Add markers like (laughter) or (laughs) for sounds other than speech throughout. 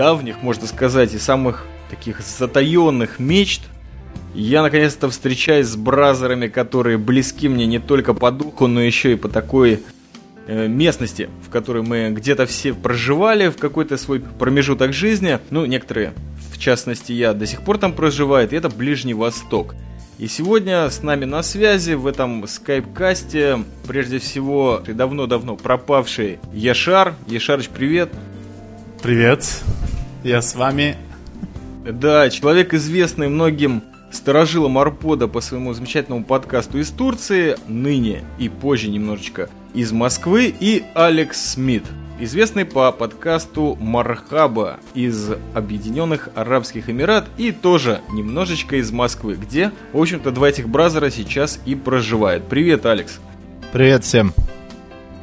давних, можно сказать, и самых таких затаенных мечт я наконец-то встречаюсь с бразерами, которые близки мне не только по духу, но еще и по такой э, местности, в которой мы где-то все проживали в какой-то свой промежуток жизни. Ну, некоторые, в частности я, до сих пор там проживают, и это Ближний Восток. И сегодня с нами на связи в этом скайп-касте, прежде всего, давно-давно пропавший Яшар. Яшарыч, привет. Привет, я с вами. Да, человек известный многим старожилом Арпода по своему замечательному подкасту из Турции, ныне и позже немножечко из Москвы, и Алекс Смит, известный по подкасту Мархаба из Объединенных Арабских Эмират и тоже немножечко из Москвы, где, в общем-то, два этих бразера сейчас и проживают. Привет, Алекс. Привет всем.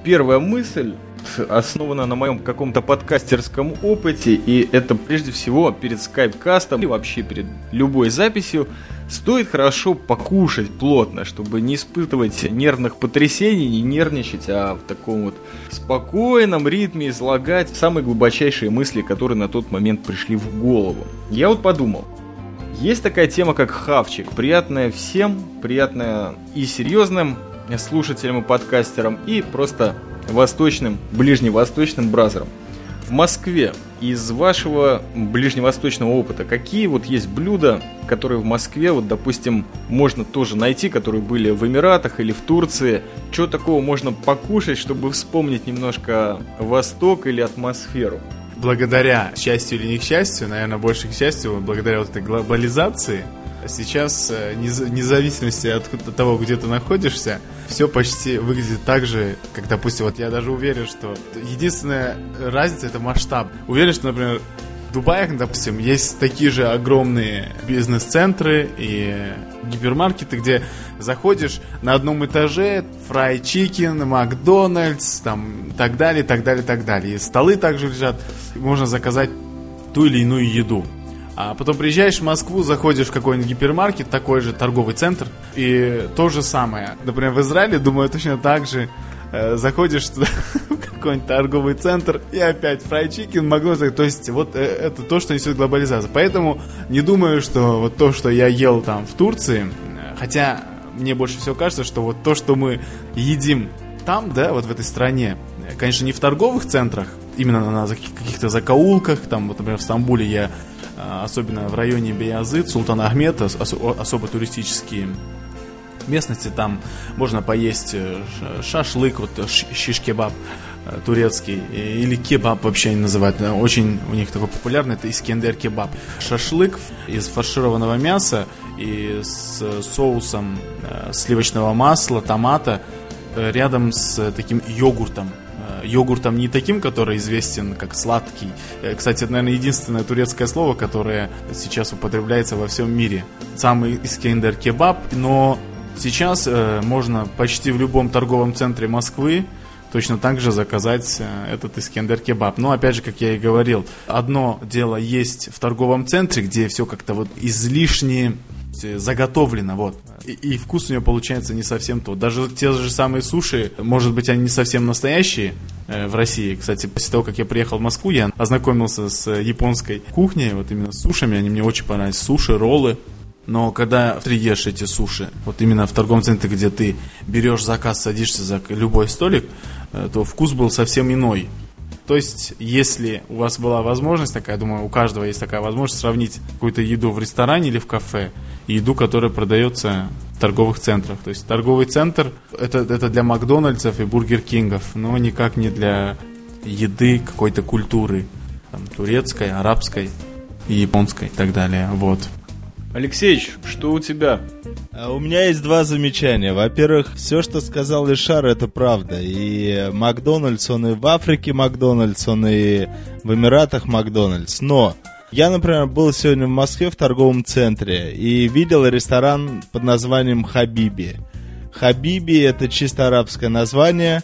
Первая мысль основана на моем каком-то подкастерском опыте, и это прежде всего перед скайп-кастом и вообще перед любой записью стоит хорошо покушать плотно, чтобы не испытывать нервных потрясений, не нервничать, а в таком вот спокойном ритме излагать самые глубочайшие мысли, которые на тот момент пришли в голову. Я вот подумал, есть такая тема, как хавчик, приятная всем, приятная и серьезным слушателям и подкастерам, и просто восточным, ближневосточным бразером. В Москве из вашего ближневосточного опыта какие вот есть блюда, которые в Москве, вот допустим, можно тоже найти, которые были в Эмиратах или в Турции? Что такого можно покушать, чтобы вспомнить немножко Восток или атмосферу? Благодаря счастью или не к счастью, наверное, больше к счастью, благодаря вот этой глобализации, сейчас, э, вне зависимости от того, где ты находишься, все почти выглядит так же, как, допустим, вот я даже уверен, что единственная разница это масштаб. Уверен, что, например, в Дубае, допустим, есть такие же огромные бизнес-центры и гипермаркеты, где заходишь на одном этаже, фрай чикен, Макдональдс, там, так далее, так далее, так далее. И столы также лежат, можно заказать ту или иную еду. А потом приезжаешь в Москву, заходишь в какой-нибудь гипермаркет, такой же торговый центр, и то же самое. Например, в Израиле, думаю, точно так же. Э, заходишь туда, (laughs) в какой-нибудь торговый центр, и опять фрай чикен, Макдональдс. То есть, вот э, это то, что несет глобализация. Поэтому не думаю, что вот то, что я ел там в Турции, хотя мне больше всего кажется, что вот то, что мы едим там, да, вот в этой стране, конечно, не в торговых центрах, именно на каких-то закоулках, там, вот, например, в Стамбуле я особенно в районе Беязыт, Султан Ахмед, особо туристические местности, там можно поесть э, шашлык, вот шиш-кебаб э, турецкий, или кебаб вообще они называют, очень у них такой популярный, это искендер кебаб. Шашлык из фаршированного мяса и с соусом э, сливочного масла, томата, рядом с таким йогуртом, йогуртом не таким, который известен как сладкий. Э, кстати, это, наверное, единственное турецкое слово, которое сейчас употребляется во всем мире. Самый искендер кебаб, но сейчас э, можно почти в любом торговом центре Москвы точно так же заказать э, этот искендер кебаб. Но опять же, как я и говорил, одно дело есть в торговом центре, где все как-то вот излишне заготовлено, вот. И, и вкус у нее получается не совсем тот. Даже те же самые суши, может быть, они не совсем настоящие э, в России. Кстати, после того, как я приехал в Москву, я ознакомился с японской кухней, вот именно с сушами, они мне очень понравились. Суши, роллы. Но когда ты ешь эти суши, вот именно в торговом центре, где ты берешь заказ, садишься за любой столик, э, то вкус был совсем иной. То есть, если у вас была возможность такая, думаю, у каждого есть такая возможность сравнить какую-то еду в ресторане или в кафе и еду, которая продается в торговых центрах. То есть торговый центр это, это для Макдональдсов и Бургер Кингов, но никак не для еды какой-то культуры, там, турецкой, арабской, японской и так далее. Вот. Алексеич, что у тебя? А у меня есть два замечания. Во-первых, все, что сказал Ишар, это правда. И Макдональдс, он и в Африке Макдональдс, он и в Эмиратах Макдональдс. Но я, например, был сегодня в Москве в торговом центре и видел ресторан под названием Хабиби. Хабиби это чисто арабское название.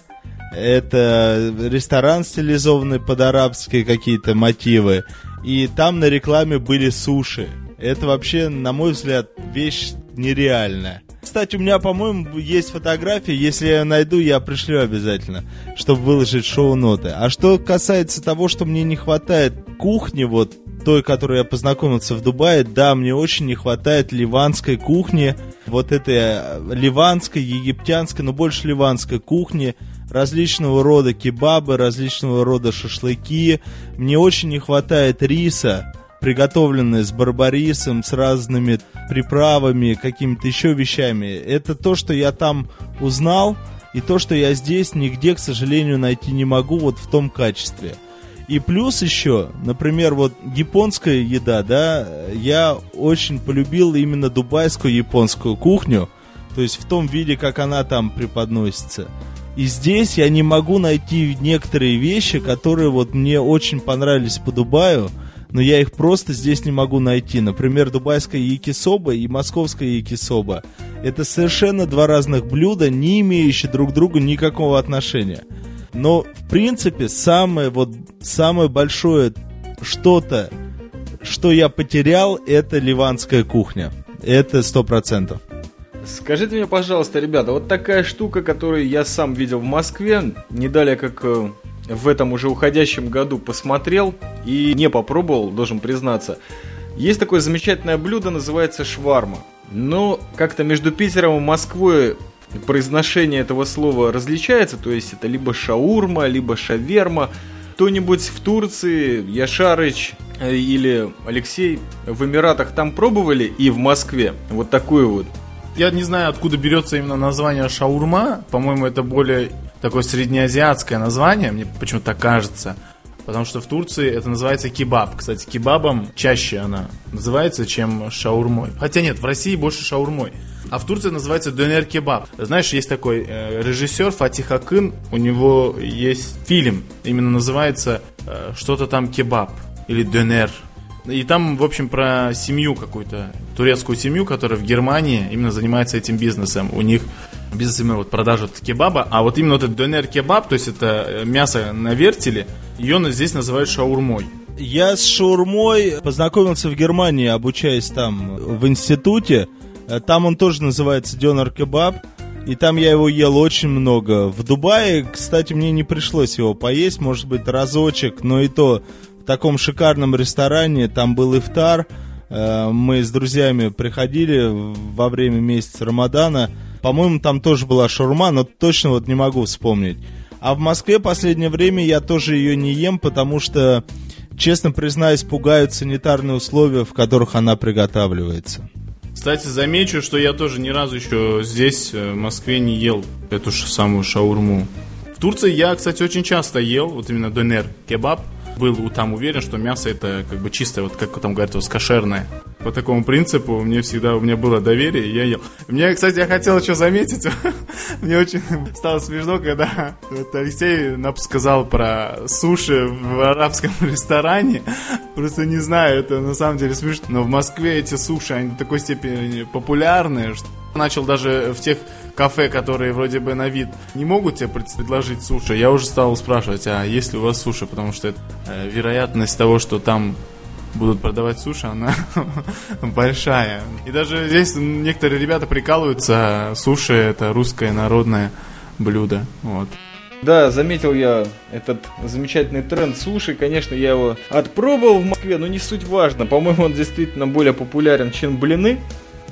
Это ресторан, стилизованный под арабские какие-то мотивы. И там на рекламе были суши. Это вообще, на мой взгляд, вещь нереальная. кстати, у меня, по-моему, есть фотография. Если я найду, я пришлю обязательно, чтобы выложить шоу-ноты. А что касается того, что мне не хватает кухни, вот той, которой я познакомился в Дубае, да, мне очень не хватает ливанской кухни, вот этой э, ливанской, египтянской, но больше ливанской кухни, различного рода кебабы, различного рода шашлыки. Мне очень не хватает риса, приготовленные с барбарисом, с разными приправами, какими-то еще вещами. Это то, что я там узнал, и то, что я здесь нигде, к сожалению, найти не могу вот в том качестве. И плюс еще, например, вот японская еда, да, я очень полюбил именно дубайскую японскую кухню, то есть в том виде, как она там преподносится. И здесь я не могу найти некоторые вещи, которые вот мне очень понравились по Дубаю, но я их просто здесь не могу найти. Например, дубайская якисоба и московская якисоба. Это совершенно два разных блюда, не имеющие друг к другу никакого отношения. Но, в принципе, самое вот самое большое что-то, что я потерял, это ливанская кухня. Это сто процентов. Скажите мне, пожалуйста, ребята, вот такая штука, которую я сам видел в Москве, не далее как э, в этом уже уходящем году посмотрел и не попробовал, должен признаться. Есть такое замечательное блюдо, называется шварма. Но как-то между Питером и Москвой произношение этого слова различается, то есть это либо шаурма, либо шаверма. Кто-нибудь в Турции, Яшарыч э, или Алексей в Эмиратах там пробовали и в Москве вот такую вот? Я не знаю, откуда берется именно название шаурма. По-моему, это более такое среднеазиатское название, мне почему-то так кажется. Потому что в Турции это называется кебаб. Кстати, кебабом чаще она называется, чем шаурмой. Хотя нет, в России больше шаурмой. А в Турции называется донер кебаб. Знаешь, есть такой э, режиссер Фатих Акын, у него есть фильм, именно называется э, что-то там кебаб или донер. И там, в общем, про семью какую-то, турецкую семью, которая в Германии именно занимается этим бизнесом. У них бизнес именно вот продажа кебаба, а вот именно вот этот донер кебаб, то есть это э, мясо на вертеле, ее здесь называют шаурмой. Я с шаурмой познакомился в Германии, обучаясь там в институте. Э, там он тоже называется Дёнер Кебаб. И там я его ел очень много. В Дубае, кстати, мне не пришлось его поесть, может быть, разочек, но и то в таком шикарном ресторане, там был ифтар. Э, мы с друзьями приходили во время месяца Рамадана. По-моему, там тоже была шаурма, но точно вот не могу вспомнить. А в Москве последнее время я тоже ее не ем, потому что, честно признаюсь, пугают санитарные условия, в которых она приготавливается. Кстати, замечу, что я тоже ни разу еще здесь, э, в Москве, не ел эту же самую шаурму. В Турции я, кстати, очень часто ел, вот именно донер, кебаб был там уверен, что мясо это как бы чистое, вот как там говорят, вот кошерное. По такому принципу мне всегда, у меня было доверие, я ел. Мне, кстати, я хотел еще заметить, (laughs) мне очень стало смешно, когда вот Алексей сказал про суши в арабском (laughs) ресторане. Просто не знаю, это на самом деле смешно. Но в Москве эти суши, они до такой степени популярны, что начал даже в тех кафе, которые вроде бы на вид не могут тебе предложить суши, я уже стал спрашивать, а есть ли у вас суши, потому что э, вероятность того, что там будут продавать суши, она (laughs) большая. И даже здесь некоторые ребята прикалываются, суши это русское народное блюдо. Вот. Да, заметил я этот замечательный тренд суши. Конечно, я его отпробовал в Москве, но не суть важно. По-моему, он действительно более популярен, чем блины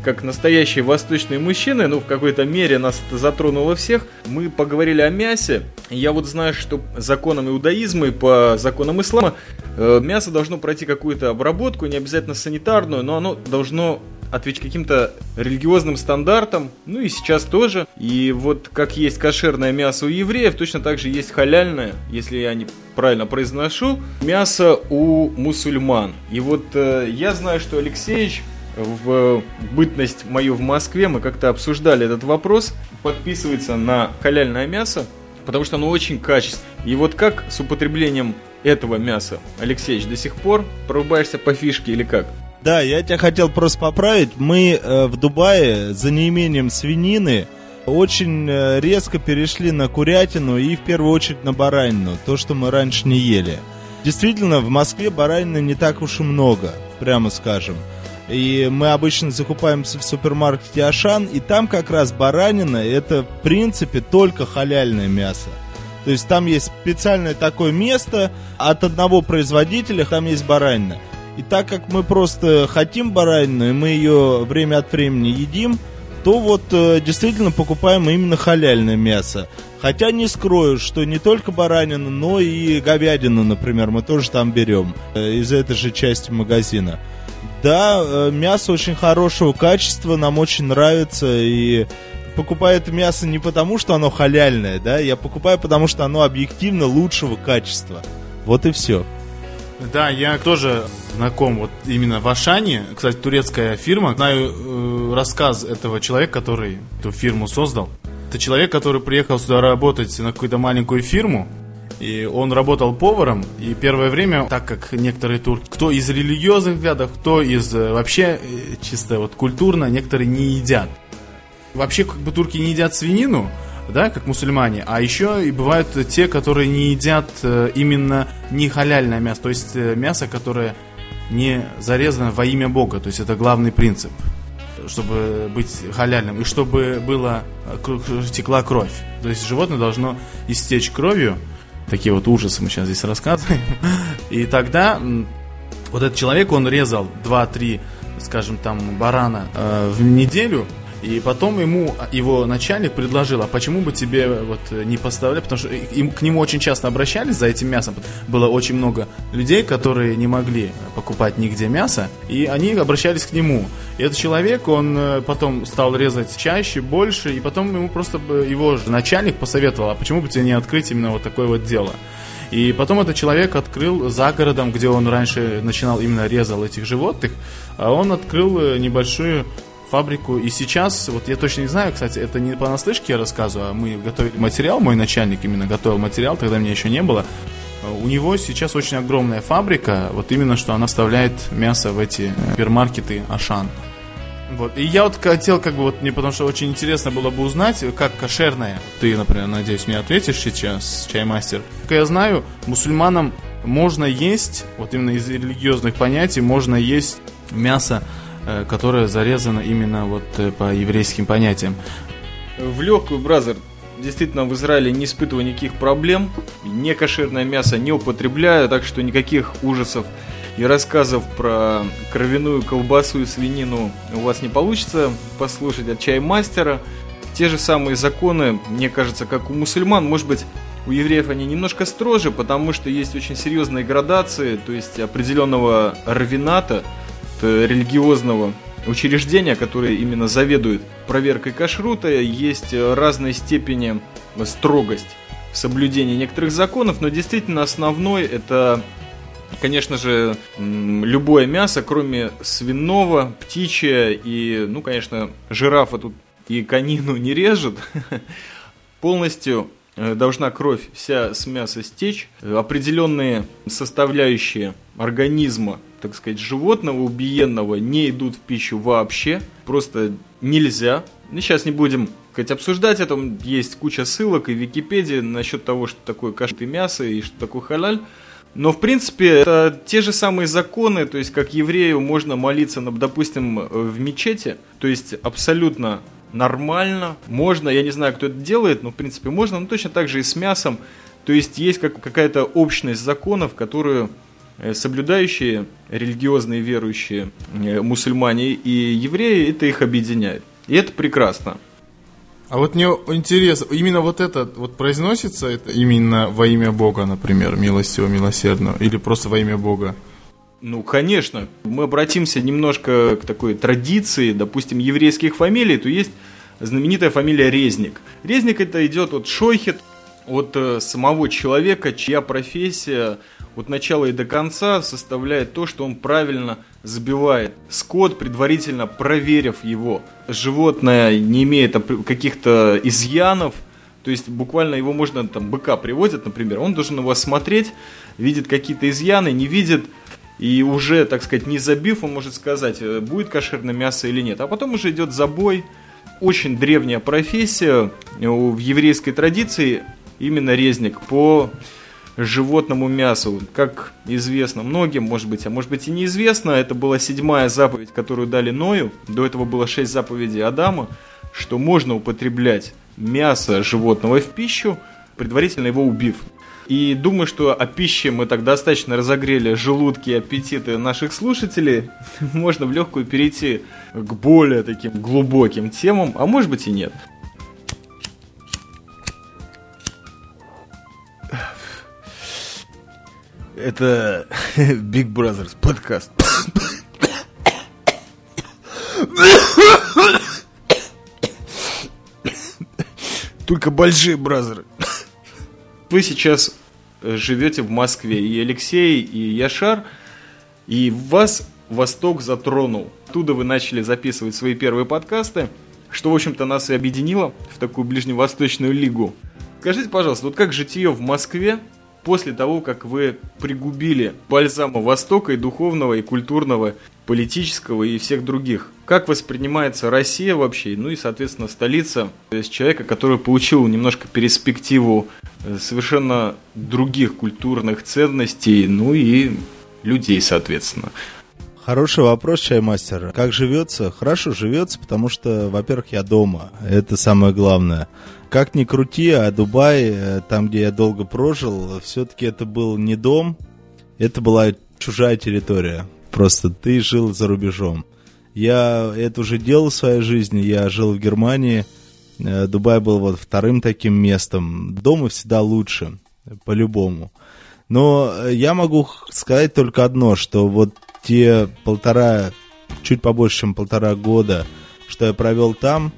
как настоящие восточные мужчины, ну, в какой-то мере нас это затронуло всех, мы поговорили о мясе. Я вот знаю, что законом иудаизма и по законам ислама э, мясо должно пройти какую-то обработку, не обязательно санитарную, но оно должно отвечать каким-то религиозным стандартам, ну и сейчас тоже. И вот как есть кошерное мясо у евреев, точно так же есть халяльное, если я не правильно произношу, мясо у мусульман. И вот э, я знаю, что Алексеевич в бытность мою в Москве мы как-то обсуждали этот вопрос. Подписывается на халяльное мясо, потому что оно очень качественное. И вот как с употреблением этого мяса, Алексеевич, до сих пор порубаешься по фишке или как? Да, я тебя хотел просто поправить. Мы э, в Дубае за неимением свинины очень э, резко перешли на курятину и в первую очередь на баранину, то, что мы раньше не ели. Действительно, в Москве баранины не так уж и много, прямо скажем. И мы обычно закупаемся в супермаркете Ашан, и там как раз баранина это в принципе только халяльное мясо. То есть там есть специальное такое место от одного производителя, там есть баранина. И так как мы просто хотим баранину, и мы ее время от времени едим, то вот э, действительно покупаем именно халяльное мясо. Хотя не скрою, что не только баранину, но и говядину, например, мы тоже там берем э, из этой же части магазина. Да, э, мясо очень хорошего качества, нам очень нравится, и покупаю это мясо не потому, что оно халяльное, да, я покупаю, потому что оно объективно лучшего качества. Вот и все. Да, я тоже знаком вот именно в Ашане. Кстати, турецкая фирма. Знаю э, рассказ этого человека, который эту фирму создал. Это человек, который приехал сюда работать на какую-то маленькую фирму. И он работал поваром, и первое время, так как некоторые турки, кто из религиозных взглядов, кто из э, вообще э, чисто вот культурно, некоторые не едят. Вообще, как бы турки не едят свинину, да, как мусульмане, а еще и бывают те, которые не едят э, именно не халяльное мясо, то есть мясо, которое не зарезано во имя Бога, то есть это главный принцип, чтобы быть халяльным, и чтобы было, текла кровь. То есть животное должно истечь кровью, такие вот ужасы мы сейчас здесь рассказываем, и тогда вот этот человек, он резал 2-3, скажем там, барана э, в неделю, и потом ему его начальник предложил, а почему бы тебе вот не поставлять, потому что им, к нему очень часто обращались за этим мясом. Было очень много людей, которые не могли покупать нигде мясо, и они обращались к нему. И этот человек, он э, потом стал резать чаще, больше, и потом ему просто его же начальник посоветовал, а почему бы тебе не открыть именно вот такое вот дело. И потом этот человек открыл за городом, где он раньше начинал именно резал этих животных, а он открыл э, небольшую фабрику. И сейчас, вот я точно не знаю, кстати, это не понаслышке я рассказываю, а мы готовили материал, мой начальник именно готовил материал, тогда меня еще не было. У него сейчас очень огромная фабрика, вот именно что она вставляет мясо в эти супермаркеты Ашан. Вот. И я вот хотел, как бы, вот мне потому что очень интересно было бы узнать, как кошерная. Ты, например, надеюсь, мне ответишь сейчас, чаймастер. Как я знаю, мусульманам можно есть, вот именно из религиозных понятий, можно есть мясо Э, которая зарезана именно вот э, по еврейским понятиям. В легкую, бразер, действительно в Израиле не испытываю никаких проблем. Не кошерное мясо не употребляю, так что никаких ужасов и рассказов про кровяную колбасу и свинину у вас не получится послушать от чаймастера. Те же самые законы, мне кажется, как у мусульман, может быть, у евреев они немножко строже, потому что есть очень серьезные градации, то есть определенного равината – Э, религиозного учреждения, которое именно заведует проверкой кашрута, есть разной степени строгость в соблюдении некоторых законов, но действительно основной это, конечно же, любое мясо, кроме свиного, птичье и, ну, конечно, жирафа тут и конину не режет. (laughs) Полностью э, должна кровь вся с мяса стечь. Определенные составляющие организма так сказать, животного убиенного не идут в пищу вообще. Просто нельзя. Ну, сейчас не будем сказать, обсуждать это. Есть куча ссылок и Википедии насчет того, что такое кашты мясо и что такое халяль. Но, в принципе, это те же самые законы, то есть, как еврею можно молиться, допустим, в мечети, то есть, абсолютно нормально, можно, я не знаю, кто это делает, но, в принципе, можно, но точно так же и с мясом, то есть, есть как, какая-то общность законов, которую соблюдающие религиозные верующие э, мусульмане и евреи, это их объединяет. И это прекрасно. А вот мне интересно, именно вот это вот произносится это именно во имя Бога, например, милостивого, милосердного, или просто во имя Бога? Ну, конечно. Мы обратимся немножко к такой традиции, допустим, еврейских фамилий, то есть знаменитая фамилия Резник. Резник это идет от Шойхет, от э, самого человека, чья профессия от начала и до конца составляет то, что он правильно забивает скот, предварительно проверив его. Животное не имеет каких-то изъянов, то есть буквально его можно, там, быка приводят, например, он должен его осмотреть, видит какие-то изъяны, не видит, и уже, так сказать, не забив, он может сказать, э, будет кошерное мясо или нет. А потом уже идет забой. Очень древняя профессия в еврейской традиции, именно резник, по животному мясу. Как известно многим, может быть, а может быть и неизвестно, это была седьмая заповедь, которую дали Ною. До этого было шесть заповедей Адама, что можно употреблять мясо животного в пищу, предварительно его убив. И думаю, что о пище мы так достаточно разогрели желудки и аппетиты наших слушателей. (laughs) Можно в легкую перейти к более таким глубоким темам, а может быть и нет. Это (laughs) Big Brothers подкаст. Только большие бразеры. Вы сейчас э, живете в Москве, и Алексей, и Яшар, и вас Восток затронул. Оттуда вы начали записывать свои первые подкасты, что, в общем-то, нас и объединило в такую ближневосточную лигу. Скажите, пожалуйста, вот как житие в Москве после того, как вы пригубили бальзама Востока и духовного, и культурного, политического и всех других. Как воспринимается Россия вообще, ну и, соответственно, столица, то есть человека, который получил немножко перспективу э, совершенно других культурных ценностей, ну и людей, соответственно. Хороший вопрос, чаймастер. Как живется? Хорошо живется, потому что, во-первых, я дома. Это самое главное. Как ни крути, а Дубай, э, там, где я долго прожил, все-таки это был не дом, это была чужая территория. Просто ты жил за рубежом. Я это уже делал в своей жизни, я жил в Германии, э, Дубай был вот вторым таким местом. Дома всегда лучше, по-любому. Но э, я могу сказать только одно, что вот те полтора, чуть побольше, чем полтора года, что я провел там,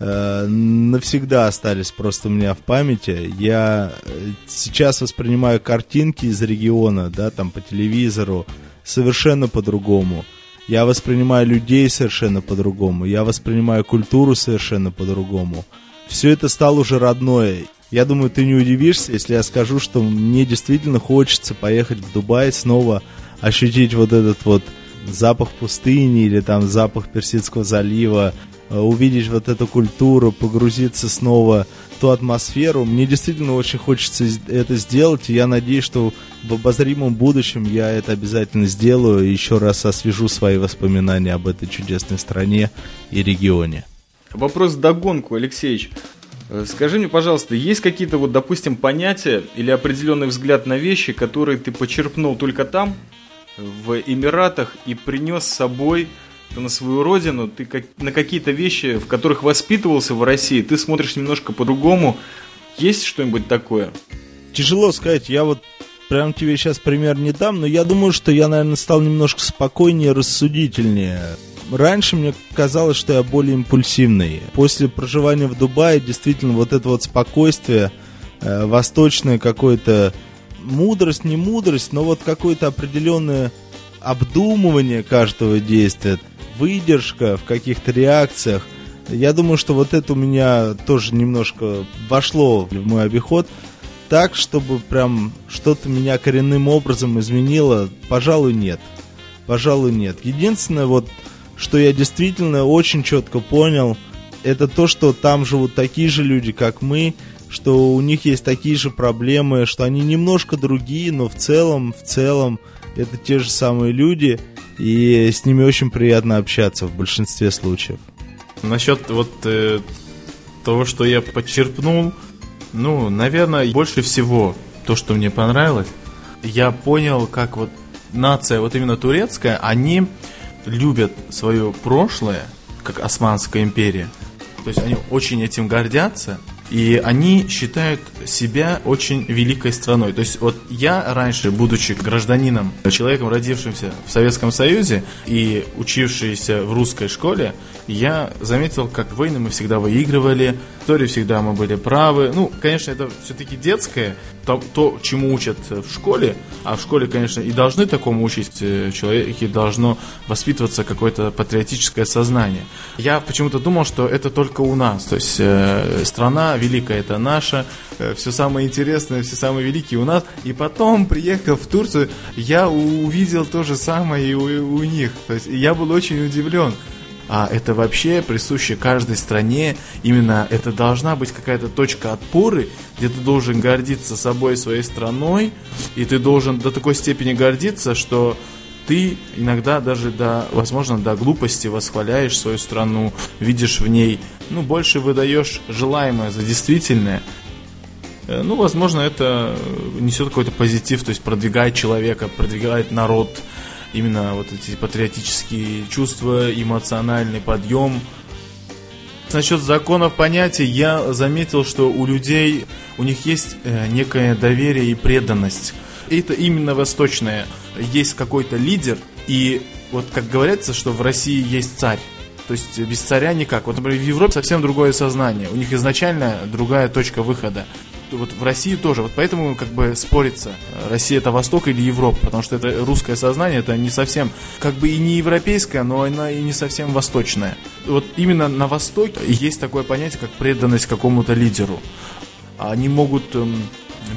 Э, навсегда остались просто у меня в памяти. Я э, сейчас воспринимаю картинки из региона, да, там по телевизору совершенно по-другому. Я воспринимаю людей совершенно по-другому. Я воспринимаю культуру совершенно по-другому. Все это стало уже родное. Я думаю, ты не удивишься, если я скажу, что мне действительно хочется поехать в Дубай снова, ощутить вот этот вот запах пустыни или там запах Персидского залива, увидеть вот эту культуру, погрузиться снова в ту атмосферу. Мне действительно очень хочется это сделать, и я надеюсь, что в обозримом будущем я это обязательно сделаю и еще раз освежу свои воспоминания об этой чудесной стране и регионе. Вопрос догонку, Алексеевич. Э, скажи мне, пожалуйста, есть какие-то вот, допустим, понятия или определенный взгляд на вещи, которые ты почерпнул только там, в Эмиратах, и принес с собой на свою родину, ты как, на какие-то вещи, в которых воспитывался в России, ты смотришь немножко по-другому. Есть что-нибудь такое? Тяжело сказать, я вот прям тебе сейчас пример не дам, но я думаю, что я, наверное, стал немножко спокойнее, рассудительнее. Раньше мне казалось, что я более импульсивный. После проживания в Дубае действительно вот это вот спокойствие, э, восточное какое-то мудрость, не мудрость, но вот какое-то определенное обдумывание каждого действия, выдержка в каких-то реакциях. Я думаю, что вот это у меня тоже немножко вошло в мой обиход. Так, чтобы прям что-то меня коренным образом изменило, пожалуй, нет. Пожалуй, нет. Единственное, вот, что я действительно очень четко понял, это то, что там живут такие же люди, как мы, что у них есть такие же проблемы, что они немножко другие, но в целом, в целом, это те же самые люди, и с ними очень приятно общаться в большинстве случаев. Насчет вот э, того, что я подчерпнул, ну, наверное, больше всего то, что мне понравилось, я понял, как вот нация, вот именно турецкая, они любят свое прошлое, как Османская империя. То есть они очень этим гордятся, и они считают себя очень великой страной. То есть вот я раньше, будучи гражданином, человеком, родившимся в Советском Союзе и учившийся в русской школе, я заметил, как войны мы всегда выигрывали, в истории всегда мы были правы. Ну, конечно, это все-таки детское, то, то, чему учат в школе, а в школе, конечно, и должны такому учить э, человеки, должно воспитываться какое-то патриотическое сознание. Я почему-то думал, что это только у нас, то есть э, страна великая это наша, э, все самое интересное, все самые великие у нас, и потом, приехав в Турцию, я увидел то же самое и у, у них, то есть я был очень удивлен а это вообще присуще каждой стране. Именно это должна быть какая-то точка отпоры, где ты должен гордиться собой, своей страной, и ты должен до такой степени гордиться, что ты иногда даже до, возможно, до глупости восхваляешь свою страну, видишь в ней, ну, больше выдаешь желаемое за действительное. Э, ну, возможно, это несет какой-то позитив, то есть продвигает человека, продвигает народ, именно вот эти патриотические чувства, эмоциональный подъем. Насчет законов понятий я заметил, что у людей, у них есть э, некое доверие и преданность. Это именно восточное. Есть какой-то лидер, и вот как говорится, что в России есть царь. То есть без царя никак. Вот, например, в Европе совсем другое сознание. У них изначально другая точка выхода вот в России тоже. Вот поэтому как бы спорится, Россия это Восток или Европа, потому что это русское сознание, это не совсем, как бы и не европейское, но она и не совсем восточное. Вот именно на Востоке есть такое понятие, как преданность какому-то лидеру. Они могут эм,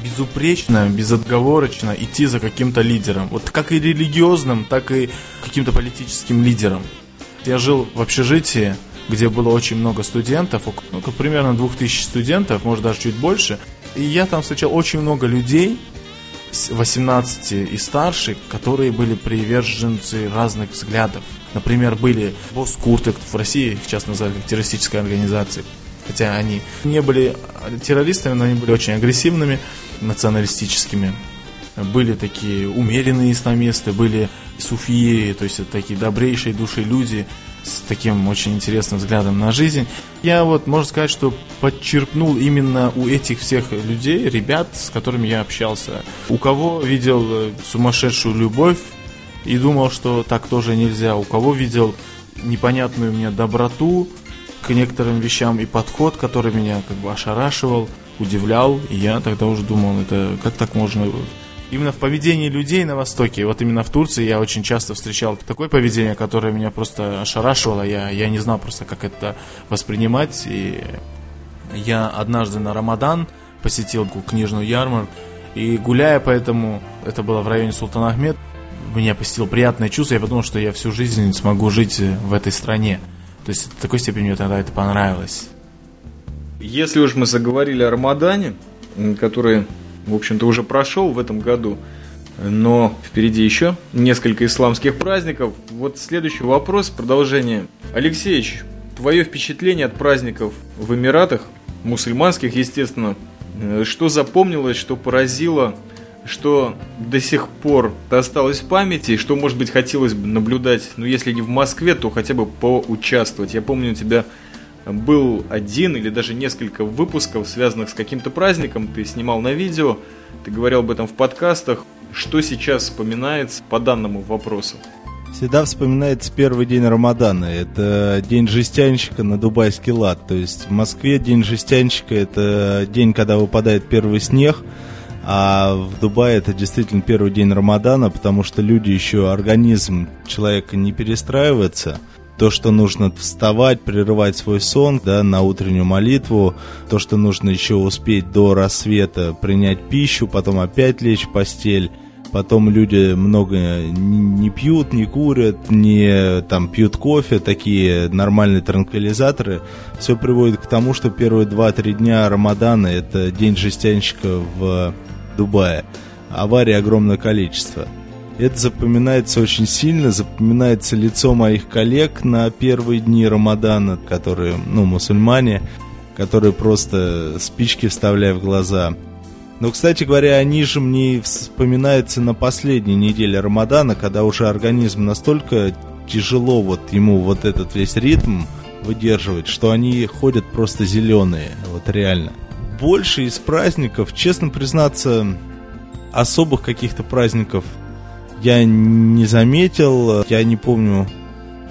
безупречно, безотговорочно идти за каким-то лидером. Вот как и религиозным, так и каким-то политическим лидером. Я жил в общежитии, где было очень много студентов, ну, примерно 2000 студентов, может даже чуть больше. И я там встречал очень много людей, 18 и старше, которые были приверженцы разных взглядов. Например, были босс Куртек, в России их часто называли террористической организацией. Хотя они не были террористами, но они были очень агрессивными, националистическими. Были такие умеренные исламисты, были суфии, то есть это такие добрейшие души люди, с таким очень интересным взглядом на жизнь. Я вот, можно сказать, что подчерпнул именно у этих всех людей, ребят, с которыми я общался. У кого видел э, сумасшедшую любовь и думал, что так тоже нельзя. У кого видел непонятную мне доброту к некоторым вещам и подход, который меня как бы ошарашивал, удивлял. И я тогда уже думал, это как так можно именно в поведении людей на Востоке, вот именно в Турции я очень часто встречал такое поведение, которое меня просто ошарашивало, я, я не знал просто, как это воспринимать, и я однажды на Рамадан посетил книжную ярмарку, и гуляя по этому, это было в районе Султан Ахмед, меня посетило приятное чувство, я подумал, что я всю жизнь смогу жить в этой стране. То есть в такой степени мне тогда это понравилось. Если уж мы заговорили о Рамадане, который в общем-то, уже прошел в этом году, но впереди еще несколько исламских праздников. Вот следующий вопрос, продолжение. Алексеевич, твое впечатление от праздников в Эмиратах, мусульманских, естественно, э, что запомнилось, что поразило, что до сих пор осталось в памяти, что, может быть, хотелось бы наблюдать, ну, если не в Москве, то хотя бы поучаствовать. Я помню, у тебя был один или даже несколько выпусков, связанных с каким-то праздником, ты снимал на видео, ты говорил об этом в подкастах. Что сейчас вспоминается по данному вопросу? Всегда вспоминается первый день Рамадана. Это день жестянщика на дубайский лад. То есть в Москве день жестянщика это день, когда выпадает первый снег. А в Дубае это действительно первый день Рамадана, потому что люди еще, организм человека не перестраивается – то, что нужно вставать, прерывать свой сон да, на утреннюю молитву, то, что нужно еще успеть до рассвета принять пищу, потом опять лечь в постель, потом люди много не пьют, не курят, не там пьют кофе, такие нормальные транквилизаторы, все приводит к тому, что первые 2-3 дня Рамадана это день жестянщика в Дубае. Аварий огромное количество. Это запоминается очень сильно, запоминается лицо моих коллег на первые дни Рамадана, которые, ну, мусульмане, которые просто спички вставляют в глаза. Но, кстати говоря, они же мне вспоминаются на последней неделе Рамадана, когда уже организм настолько тяжело вот ему вот этот весь ритм выдерживать, что они ходят просто зеленые, вот реально. Больше из праздников, честно признаться, особых каких-то праздников я не заметил, я не помню,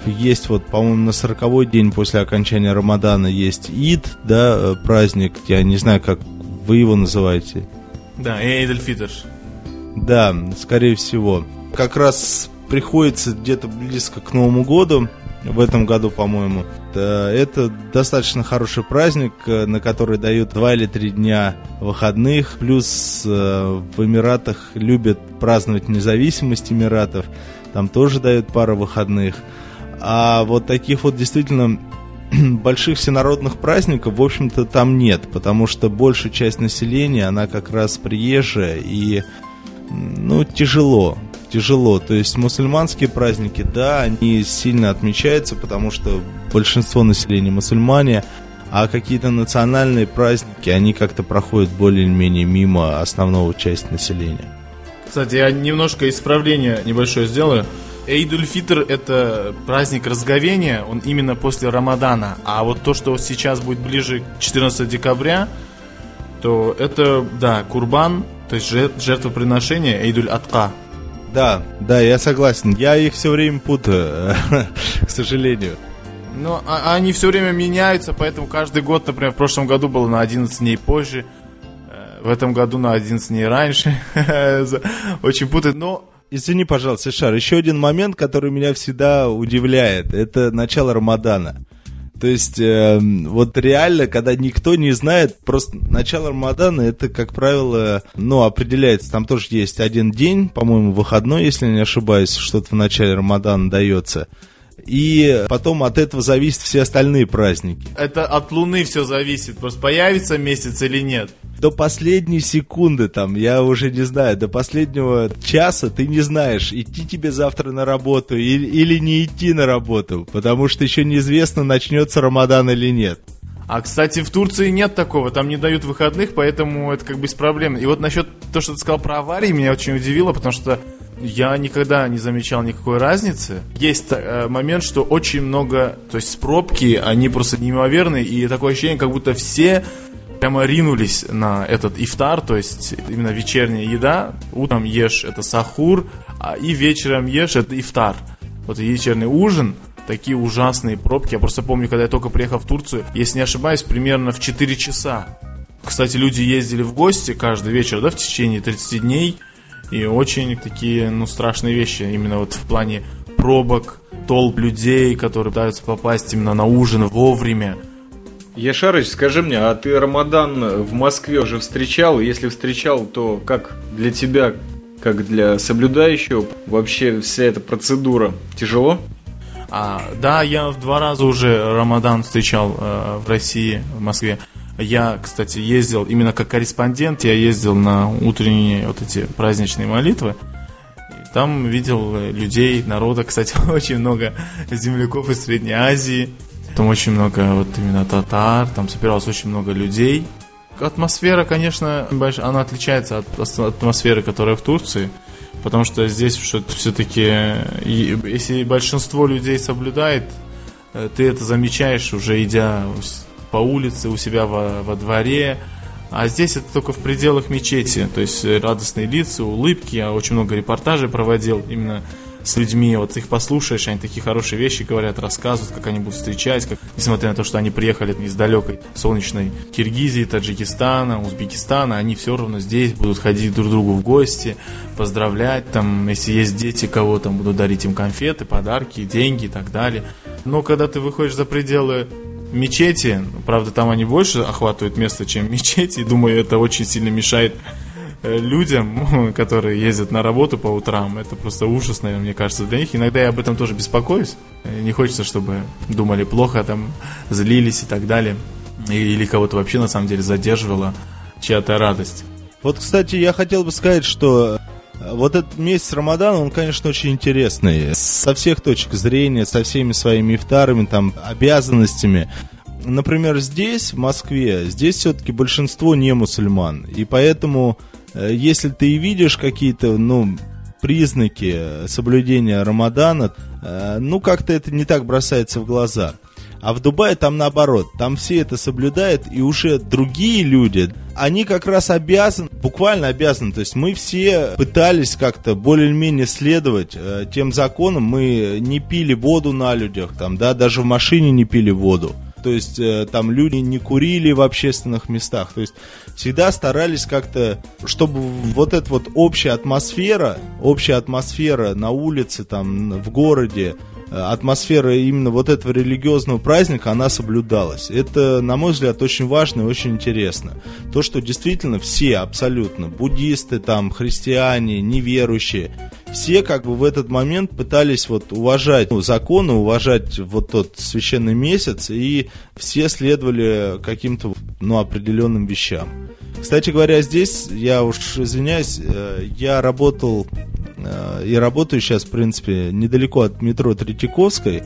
есть вот, по-моему, на сороковой день после окончания Рамадана есть Ид, да, э, праздник, я не знаю, как вы его называете. Да, Эйд аль Да, скорее всего. Как раз приходится где-то близко к Новому году, в этом году, по-моему. Это достаточно хороший праздник, э, на который дают два или три дня выходных. Плюс э, в Эмиратах любят праздновать независимость Эмиратов. Там тоже дают пару выходных. А вот таких вот действительно (clears throat) больших всенародных праздников, в общем-то, там нет, потому что большая часть населения, она как раз приезжая, и, ну, тяжело, тяжело. То есть мусульманские праздники, да, они сильно отмечаются, потому что большинство населения мусульмане, а какие-то национальные праздники, они как-то проходят более-менее мимо основного части населения. Кстати, я немножко исправление небольшое сделаю. Эйдуль-Фитр это праздник разговения, он именно после Рамадана. А вот то, что сейчас будет ближе к 14 декабря, то это, да, Курбан, то есть жертвоприношение Эйдуль-Атка. Да, да, я согласен. Я их все время путаю, (laughs) к сожалению. Но а, они все время меняются, поэтому каждый год, например, в прошлом году было на 11 дней позже, э, в этом году на 11 дней раньше. (laughs) Очень путает, но Извини, пожалуйста, Шар, еще один момент, который меня всегда удивляет, это начало Рамадана. То есть, э, вот реально, когда никто не знает, просто начало Рамадана, это, как правило, ну, определяется, там тоже есть один день, по-моему, выходной, если не ошибаюсь, что-то в начале Рамадана дается и потом от этого зависят все остальные праздники. Это от Луны все зависит, просто появится месяц или нет. До последней секунды там, я уже не знаю, до последнего часа ты не знаешь, идти тебе завтра на работу или, или не идти на работу, потому что еще неизвестно, начнется Рамадан или нет. А, кстати, в Турции нет такого, там не дают выходных, поэтому это как бы без проблем. И вот насчет того, что ты сказал про аварии, меня очень удивило, потому что я никогда не замечал никакой разницы. Есть э, момент, что очень много, то есть пробки, они просто неимоверные, и такое ощущение, как будто все прямо ринулись на этот ифтар, то есть именно вечерняя еда. Утром ешь это сахур, а и вечером ешь это ифтар. Вот вечерний ужин, такие ужасные пробки. Я просто помню, когда я только приехал в Турцию, если не ошибаюсь, примерно в 4 часа. Кстати, люди ездили в гости каждый вечер, да, в течение 30 дней. И очень такие, ну, страшные вещи именно вот в плане пробок, толп людей, которые пытаются попасть именно на ужин вовремя. Яшарыч, скажи мне, а ты Рамадан в Москве уже встречал? Если встречал, то как для тебя, как для соблюдающего, вообще вся эта процедура тяжело? А, да, я в два раза уже Рамадан встречал э, в России, в Москве. Я, кстати, ездил именно как корреспондент, я ездил на утренние вот эти праздничные молитвы. И там видел людей, народа, кстати, (laughs) очень много земляков из Средней Азии. Там очень много вот именно татар, там собиралось очень много людей. Атмосфера, конечно, она отличается от атмосферы, которая в Турции, потому что здесь все-таки, если большинство людей соблюдает, э, ты это замечаешь уже идя по улице, у себя во, во дворе. А здесь это только в пределах мечети. То есть радостные лица, улыбки. Я очень много репортажей проводил именно с людьми, вот их послушаешь, они такие хорошие вещи говорят, рассказывают, как они будут встречать, как, несмотря на то, что они приехали из далекой солнечной Киргизии, Таджикистана, Узбекистана, они все равно здесь будут ходить друг к другу в гости, поздравлять, там, если есть дети, кого там будут дарить им конфеты, подарки, деньги и так далее. Но когда ты выходишь за пределы мечети, правда, там они больше охватывают место, чем мечети, думаю, это очень сильно мешает э, людям, (laughs) которые ездят на работу по утрам. Это просто ужас, наверное, мне кажется, для них. Иногда я об этом тоже беспокоюсь. Не хочется, чтобы думали плохо, там, злились и так далее. Или кого-то вообще, на самом деле, задерживала чья-то радость. Вот, кстати, я хотел бы сказать, что вот этот месяц Рамадана, он, конечно, очень интересный. Со всех точек зрения, со всеми своими ифтарами, там, обязанностями. Например, здесь, в Москве, здесь все-таки большинство не мусульман. И поэтому, э, если ты видишь какие-то, ну, признаки соблюдения Рамадана, э, ну, как-то это не так бросается в глаза. А в Дубае там наоборот, там все это соблюдают, и уже другие люди, они как раз обязаны, буквально обязаны, то есть мы все пытались как-то более-менее следовать э, тем законам, мы не пили воду на людях, там, да, даже в машине не пили воду. То есть э, там люди не курили в общественных местах. То есть всегда старались как-то, чтобы вот эта вот общая атмосфера, общая атмосфера на улице, там, в городе, атмосфера именно вот этого религиозного праздника, она соблюдалась. Это, на мой взгляд, очень важно и очень интересно. То, что действительно все абсолютно, буддисты, там, христиане, неверующие, все как бы в этот момент пытались вот уважать ну, законы, уважать вот тот священный месяц, и все следовали каким-то ну, определенным вещам. Кстати говоря, здесь, я уж извиняюсь, э, я работал э, и работаю сейчас, в принципе, недалеко от метро Третьяковской,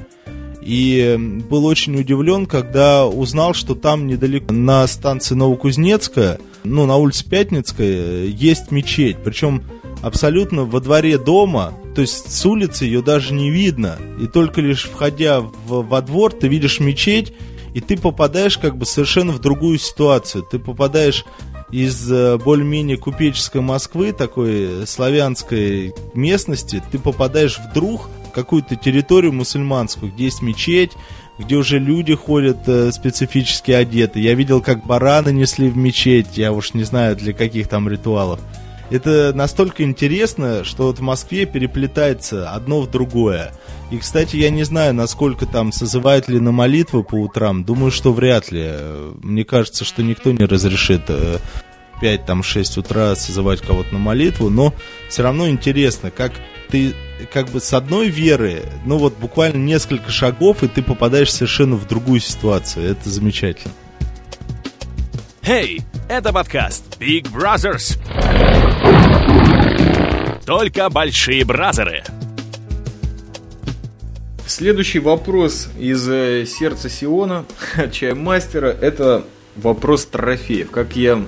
и был очень удивлен, когда узнал, что там недалеко на станции Новокузнецкая, ну, на улице Пятницкая, есть мечеть. Причем абсолютно во дворе дома, то есть с улицы ее даже не видно. И только лишь входя в, во двор, ты видишь мечеть, и ты попадаешь как бы совершенно в другую ситуацию. Ты попадаешь из э, более-менее купеческой Москвы, такой славянской местности, ты попадаешь вдруг какую-то территорию мусульманскую, где есть мечеть, где уже люди ходят э, специфически одеты. Я видел, как бараны несли в мечеть, я уж не знаю для каких там ритуалов. Это настолько интересно, что вот в Москве переплетается одно в другое. И, кстати, я не знаю, насколько там созывают ли на молитвы по утрам. Думаю, что вряд ли. Мне кажется, что никто не разрешит э, 5-6 утра созывать кого-то на молитву, но все равно интересно, как ты как бы с одной веры, ну вот буквально несколько шагов, и ты попадаешь совершенно в другую ситуацию. Это замечательно. Hey, это подкаст Big Brothers. Только большие бразеры. Следующий вопрос из э, сердца Сиона, (laughs) чаймастера, это вопрос трофеев. Как я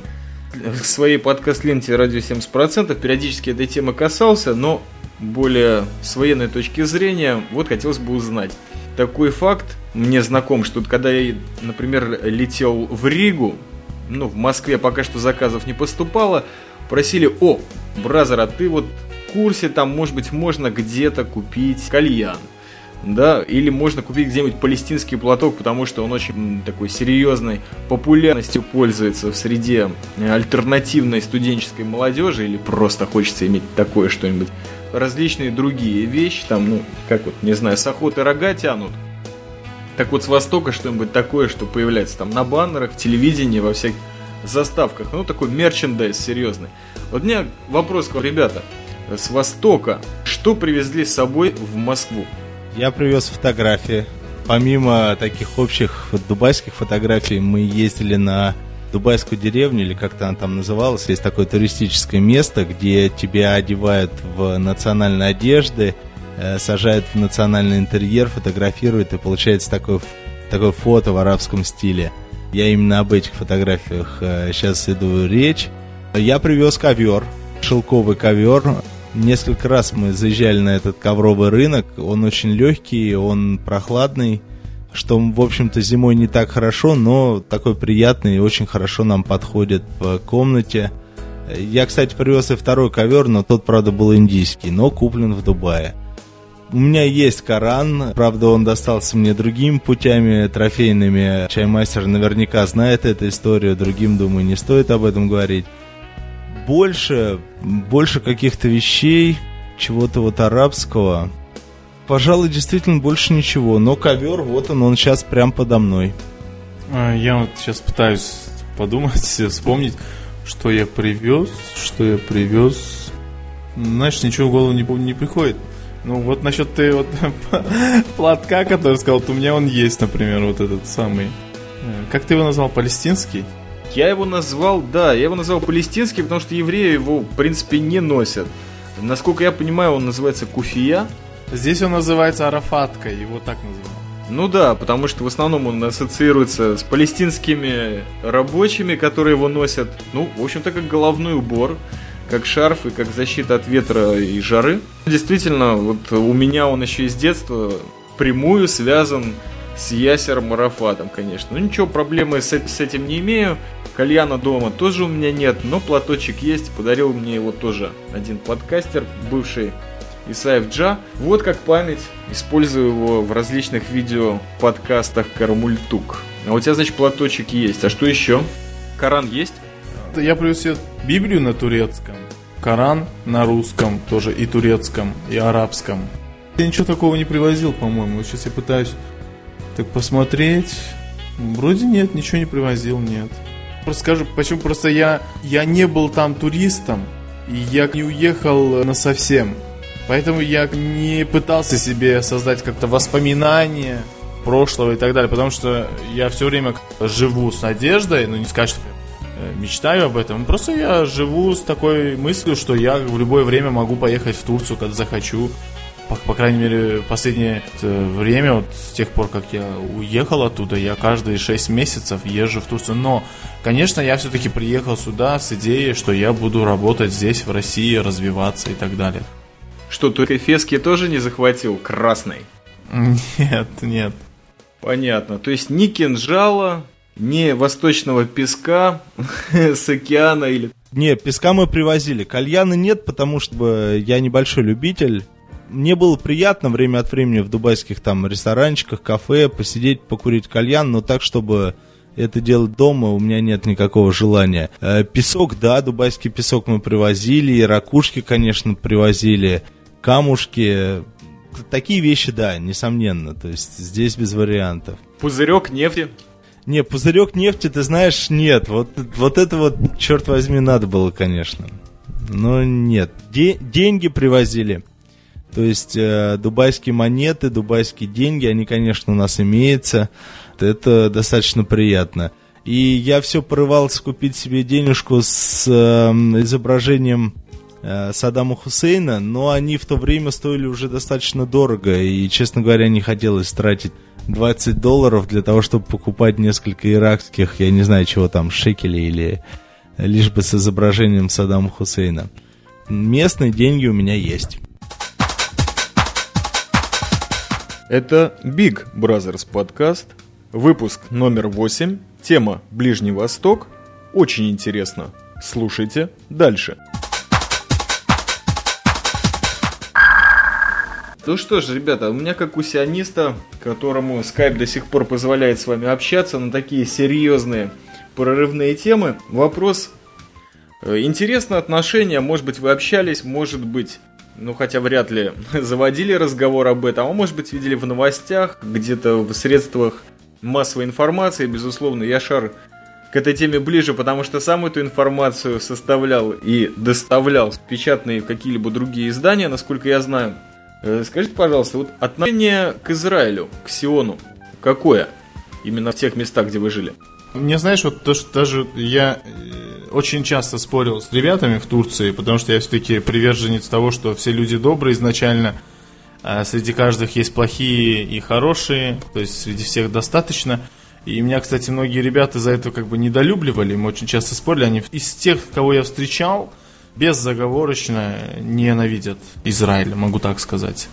в своей подкаст-ленте «Радио 70%» периодически этой темы касался, но более с военной точки зрения, вот хотелось бы узнать. Такой факт мне знаком, что когда я, например, летел в Ригу, ну, в Москве пока что заказов не поступало, просили, о, бразер, а ты вот в курсе, там, может быть, можно где-то купить кальян да, или можно купить где-нибудь палестинский платок, потому что он очень такой серьезной популярностью пользуется в среде альтернативной студенческой молодежи, или просто хочется иметь такое что-нибудь. Различные другие вещи, там, ну, как вот, не знаю, с охоты рога тянут. Так вот, с Востока что-нибудь такое, что появляется там на баннерах, в телевидении, во всяких заставках. Ну, такой мерчендайз серьезный. Вот у меня вопрос к вам, ребята. С Востока что привезли с собой в Москву? Я привез фотографии. Помимо таких общих дубайских фотографий, мы ездили на Дубайскую деревню, или как-то она там называлась. Есть такое туристическое место, где тебя одевают в национальные одежды, сажают в национальный интерьер, фотографируют, и получается такое, такое фото в арабском стиле. Я именно об этих фотографиях э, сейчас иду речь. Я привез ковер, шелковый ковер, Несколько раз мы заезжали на этот ковровый рынок. Он очень легкий, он прохладный, что, в общем-то, зимой не так хорошо, но такой приятный и очень хорошо нам подходит в комнате. Я, кстати, привез и второй ковер, но тот, правда, был индийский, но куплен в Дубае. У меня есть Коран, правда, он достался мне другими путями трофейными. Чаймастер наверняка знает эту историю, другим, думаю, не стоит об этом говорить больше, больше каких-то вещей, чего-то вот арабского. Пожалуй, действительно больше ничего. Но ковер, вот он, он сейчас прям подо мной. А, я вот сейчас пытаюсь подумать, (laughs) вспомнить, что я привез, что я привез. Знаешь, ничего в голову не, не приходит. Ну вот насчет ты вот (laughs) платка, который сказал, у меня он есть, например, вот этот самый. Э, как ты его назвал, палестинский? Я его назвал, да, я его назвал палестинский, потому что евреи его, в принципе, не носят. Насколько я понимаю, он называется куфия. Здесь он называется арафаткой, его так называют. Ну да, потому что в основном он ассоциируется с палестинскими рабочими, которые его носят, ну, в общем-то, как головной убор, как шарф и как защита от ветра и жары. Действительно, вот у меня он еще из детства прямую связан с Ясером Арафатом, конечно. Ну ничего, проблемы с, с этим не имею. Кальяна дома тоже у меня нет, но платочек есть. Подарил мне его тоже один подкастер, бывший Исаев Джа. Вот как память. Использую его в различных видео подкастах Кармультук. А у тебя, значит, платочек есть. А что еще? Коран есть? Я привез себе Библию на турецком. Коран на русском тоже и турецком, и арабском. Я ничего такого не привозил, по-моему. Сейчас я пытаюсь так посмотреть. Вроде нет, ничего не привозил, нет. Просто скажу, почему просто я, я не был там туристом, и я не уехал на совсем. Поэтому я не пытался себе создать как-то воспоминания прошлого и так далее, потому что я все время живу с надеждой, ну не сказать, что мечтаю об этом, просто я живу с такой мыслью, что я в любое время могу поехать в Турцию, когда захочу. По, по крайней мере, последнее э, время, вот с тех пор, как я уехал оттуда, я каждые 6 месяцев езжу в Турцию. Но, конечно, я все-таки приехал сюда с идеей, что я буду работать здесь, в России, развиваться и так далее. Что, только Фески тоже не захватил красный? (laughs) Нет, нет. Понятно. То есть ни кинжала, ни восточного песка (laughs) с океана или... Не, песка мы привозили. Кальяна нет, потому что я небольшой любитель. Мне было приятно время от времени в дубайских там ресторанчиках, кафе посидеть, покурить кальян, но так, чтобы это делать дома, у меня нет никакого желания. Э, песок, да, дубайский песок мы привозили, и ракушки, конечно, привозили, камушки, такие вещи, да, несомненно. То есть здесь без вариантов. Пузырек нефти. Не, пузырек нефти, ты знаешь, нет. Вот, вот это вот, черт возьми, надо было, конечно. Но нет. Де- деньги привозили. То есть э, дубайские монеты, дубайские деньги, они, конечно, у нас имеются. Это достаточно приятно. И я все порывался купить себе денежку с э, изображением Э, Саддама Хусейна, но они в то время стоили уже достаточно дорого, и, честно говоря, не хотелось тратить 20 долларов для того, чтобы покупать несколько иракских, я не знаю, чего там, шекелей или лишь бы с изображением Саддама Хусейна. Местные деньги у меня есть. Это Big Brothers подкаст, выпуск номер 8, тема Ближний Восток. Очень интересно. Слушайте дальше. Ну что ж, ребята, у меня как у сиониста, которому скайп до сих пор позволяет с вами общаться на такие серьезные прорывные темы, вопрос. Э, интересно отношения, может быть вы общались, может быть, ну хотя вряд ли (laughs) заводили разговор об этом, а может быть видели в новостях, где-то в средствах массовой информации, безусловно, я шар к этой теме ближе, потому что сам эту информацию составлял и доставлял в печатные какие-либо другие издания, насколько я знаю. Э, скажите, пожалуйста, вот отношение к Израилю, к Сиону, какое? Именно в тех местах, где вы жили? Мне, знаешь, вот то, что даже я э, очень часто спорил с ребятами в Турции, потому что я все-таки приверженец того, что все люди добрые изначально, а среди каждых есть плохие и хорошие, то есть среди всех достаточно. И меня, кстати, многие ребята за это как бы недолюбливали, мы очень часто спорили. Они из тех, кого я встречал, беззаговорочно ненавидят Израиль, могу так сказать.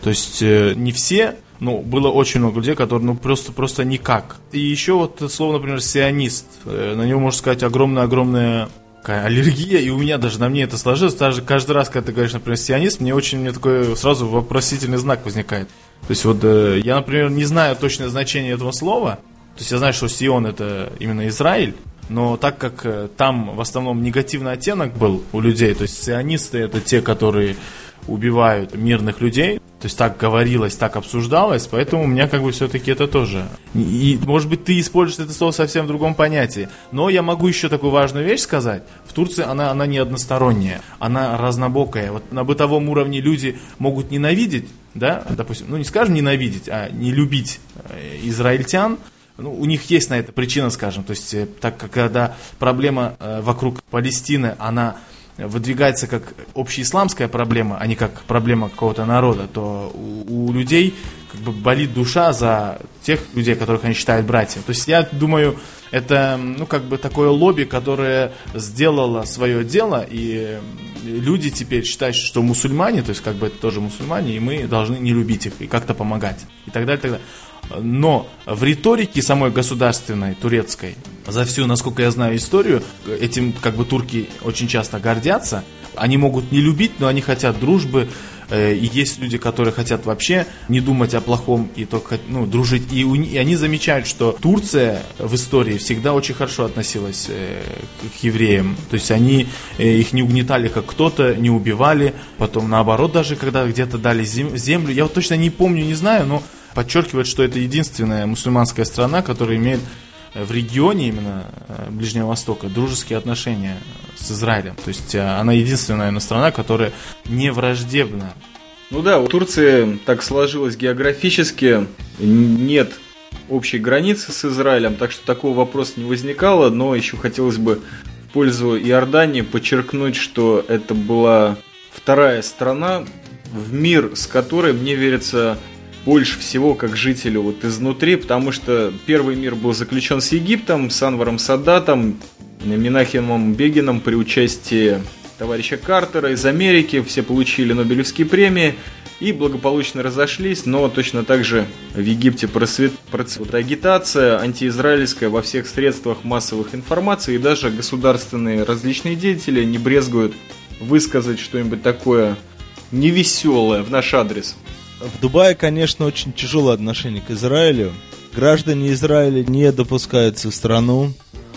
То есть э, не все, но было очень много людей, которые ну просто просто никак. И еще вот слово, например, сионист, э, на него можно сказать огромная-огромная аллергия, и у меня даже на мне это сложилось. Даже каждый раз, когда ты говоришь, например, сионист, мне очень мне такой сразу вопросительный знак возникает. То есть вот э, я, например, не знаю точное значение этого слова. То есть я знаю, что Сион это именно Израиль, но так как э, там в основном негативный оттенок был у людей, то есть сионисты это те, которые убивают мирных людей, то есть так говорилось, так обсуждалось, поэтому у меня как бы все-таки это тоже. И, может быть, ты используешь это слово совсем в другом понятии. Но я могу еще такую важную вещь сказать. В Турции она, она не односторонняя, она разнобокая. Вот на бытовом уровне люди могут ненавидеть, да, допустим, ну не скажем ненавидеть, а не любить э, израильтян, ну, у них есть на это причина, скажем, то есть, э, так как когда проблема э, вокруг Палестины, она выдвигается как общеисламская проблема, а не как проблема какого-то народа, то у, у людей как бы болит душа за тех людей, которых они считают братьями. То есть я думаю, это ну как бы такое лобби, которое сделало свое дело, и люди теперь считают, что мусульмане, то есть как бы это тоже мусульмане, и мы должны не любить их и как-то помогать и так далее, и так далее. Но в риторике самой государственной, турецкой, за всю, насколько я знаю, историю, этим как бы турки очень часто гордятся. Они могут не любить, но они хотят дружбы, э, и есть люди, которые хотят вообще не думать о плохом и только ну, дружить. И, у, и они замечают, что Турция в истории всегда очень хорошо относилась э, к евреям. То есть они э, их не угнетали, как кто-то, не убивали. Потом наоборот, даже когда где-то дали зем, землю. Я вот точно не помню, не знаю, но подчеркивает, что это единственная мусульманская страна, которая имеет в регионе именно э, Ближнего Востока дружеские отношения с Израилем. То есть э, она единственная, наверное, страна, которая не враждебна. Ну да, у Турции так сложилось географически, нет общей границы с Израилем, так что такого вопроса не возникало, но еще хотелось бы в пользу Иордании подчеркнуть, что это была вторая страна в мир, с которой мне верится больше всего как жителю вот изнутри, потому что первый мир был заключен с Египтом, с Анваром Садатом, Минахимом Бегином при участии товарища Картера из Америки, все получили Нобелевские премии и благополучно разошлись, но точно так же в Египте процвет, процвет агитация антиизраильская во всех средствах массовых информации, и даже государственные различные деятели не брезгуют высказать что-нибудь такое невеселое в наш адрес. В Дубае, конечно, очень тяжелое отношение к Израилю. Граждане Израиля не допускаются в страну.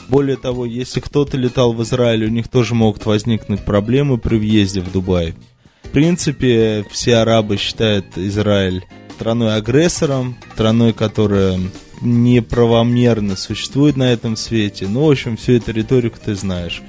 Более того, если кто-то летал в Израиль, у них тоже могут возникнуть проблемы при въезде в Дубай. В принципе, все арабы считают Израиль страной-агрессором, страной, которая неправомерно существует на этом свете. Ну, в общем, всю эту риторику ты знаешь.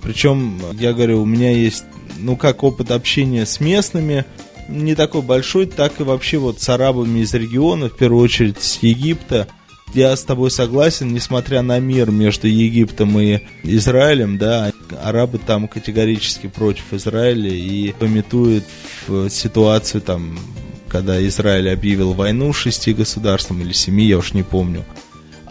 Причем, я говорю, у меня есть, ну, как опыт общения с местными, не такой большой, так и вообще вот с арабами из региона, в первую очередь с Египта. Я с тобой согласен, несмотря на мир между Египтом и Израилем, да, арабы там категорически против Израиля и пометуют в ситуацию там, когда Израиль объявил войну шести государствам или семи, я уж не помню.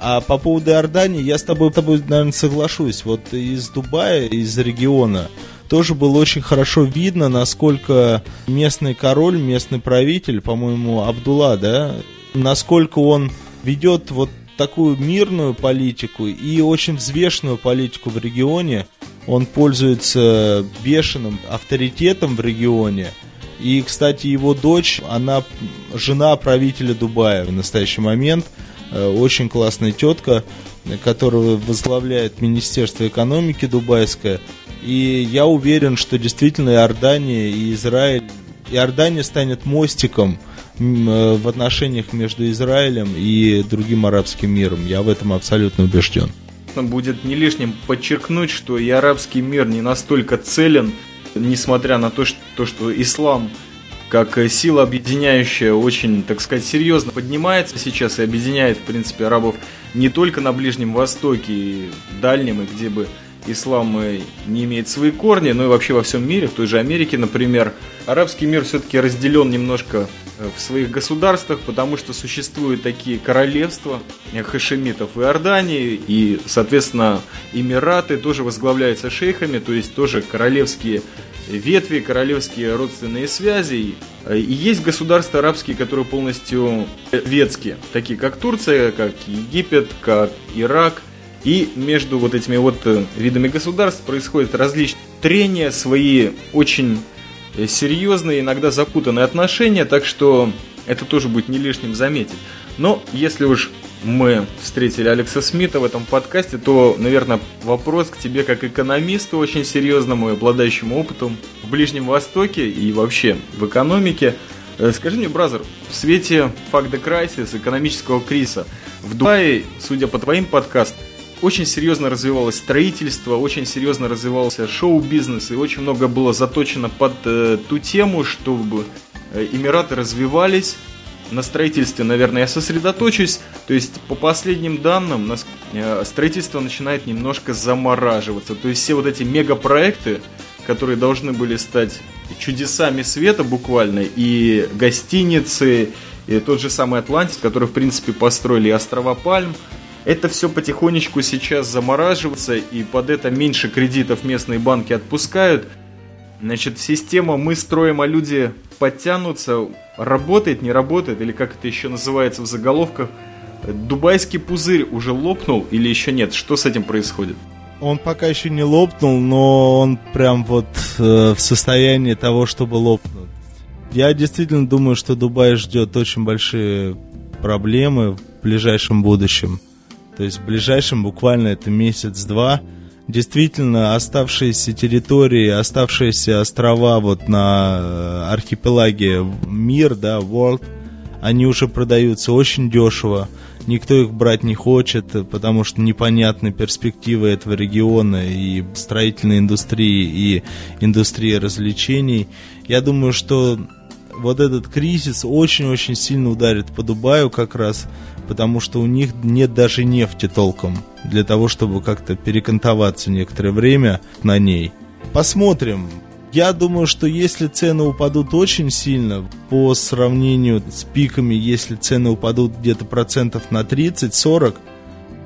А по поводу Иордании, я с тобой, с тобой, наверное, соглашусь. Вот из Дубая, из региона, тоже было очень хорошо видно, насколько местный король, местный правитель, по-моему, Абдулла, да, насколько он ведет вот такую мирную политику и очень взвешенную политику в регионе. Он пользуется бешеным авторитетом в регионе. И, кстати, его дочь, она жена правителя Дубая в настоящий момент. Э, очень классная тетка, которая возглавляет Министерство экономики дубайское. И я уверен, что действительно Иордания и Израиль... Иордания станет мостиком э, в отношениях между Израилем и другим арабским миром. Я в этом абсолютно убежден. Будет не лишним подчеркнуть, что и арабский мир не настолько целен, несмотря на то, что, то, что ислам как сила объединяющая очень, так сказать, серьезно поднимается сейчас и объединяет, в принципе, арабов не только на Ближнем Востоке и Дальнем, и где бы ислам не имеет свои корни, но и вообще во всем мире, в той же Америке, например, арабский мир все-таки разделен немножко э, в своих государствах, потому что существуют такие королевства хашемитов и Иордании, и, соответственно, Эмираты тоже возглавляются шейхами, то есть тоже королевские ветви, королевские родственные связи. И есть государства арабские, которые полностью ветские, такие как Турция, как Египет, как Ирак – и между вот этими вот э, видами государств происходят различные трения, свои очень э, серьезные, иногда запутанные отношения, так что это тоже будет не лишним заметить. Но если уж мы встретили Алекса Смита в этом подкасте, то, наверное, вопрос к тебе как экономисту очень серьезному и обладающему опытом в Ближнем Востоке и вообще в экономике. Э, скажи мне, бразер, в свете факта кризиса, экономического кризиса, в Дубае, судя по твоим подкастам, очень серьезно развивалось строительство, очень серьезно развивался шоу-бизнес, и очень много было заточено под э, ту тему, чтобы э, Эмираты развивались. На строительстве, наверное, я сосредоточусь. То есть, по последним данным, нас, э, строительство начинает немножко замораживаться. То есть, все вот эти мегапроекты, которые должны были стать чудесами света буквально, и гостиницы, и тот же самый Атлантис, который, в принципе, построили острова Пальм – это все потихонечку сейчас замораживается, и под это меньше кредитов местные банки отпускают. Значит, система «мы строим, а люди подтянутся» работает, не работает, или как это еще называется в заголовках. Дубайский пузырь уже лопнул или еще нет? Что с этим происходит? Он пока еще не лопнул, но он прям вот э, в состоянии того, чтобы лопнуть. Я действительно думаю, что Дубай ждет очень большие проблемы в ближайшем будущем. То есть в ближайшем буквально это месяц-два действительно оставшиеся территории, оставшиеся острова вот на э, архипелаге мир, да, world, они уже продаются очень дешево, никто их брать не хочет, потому что непонятны перспективы этого региона и строительной индустрии, и индустрии развлечений. Я думаю, что вот этот кризис очень-очень сильно ударит по Дубаю как раз, потому что у них нет даже нефти толком для того, чтобы как-то перекантоваться некоторое время на ней. Посмотрим. Я думаю, что если цены упадут очень сильно по сравнению с пиками, если цены упадут где-то процентов на 30-40,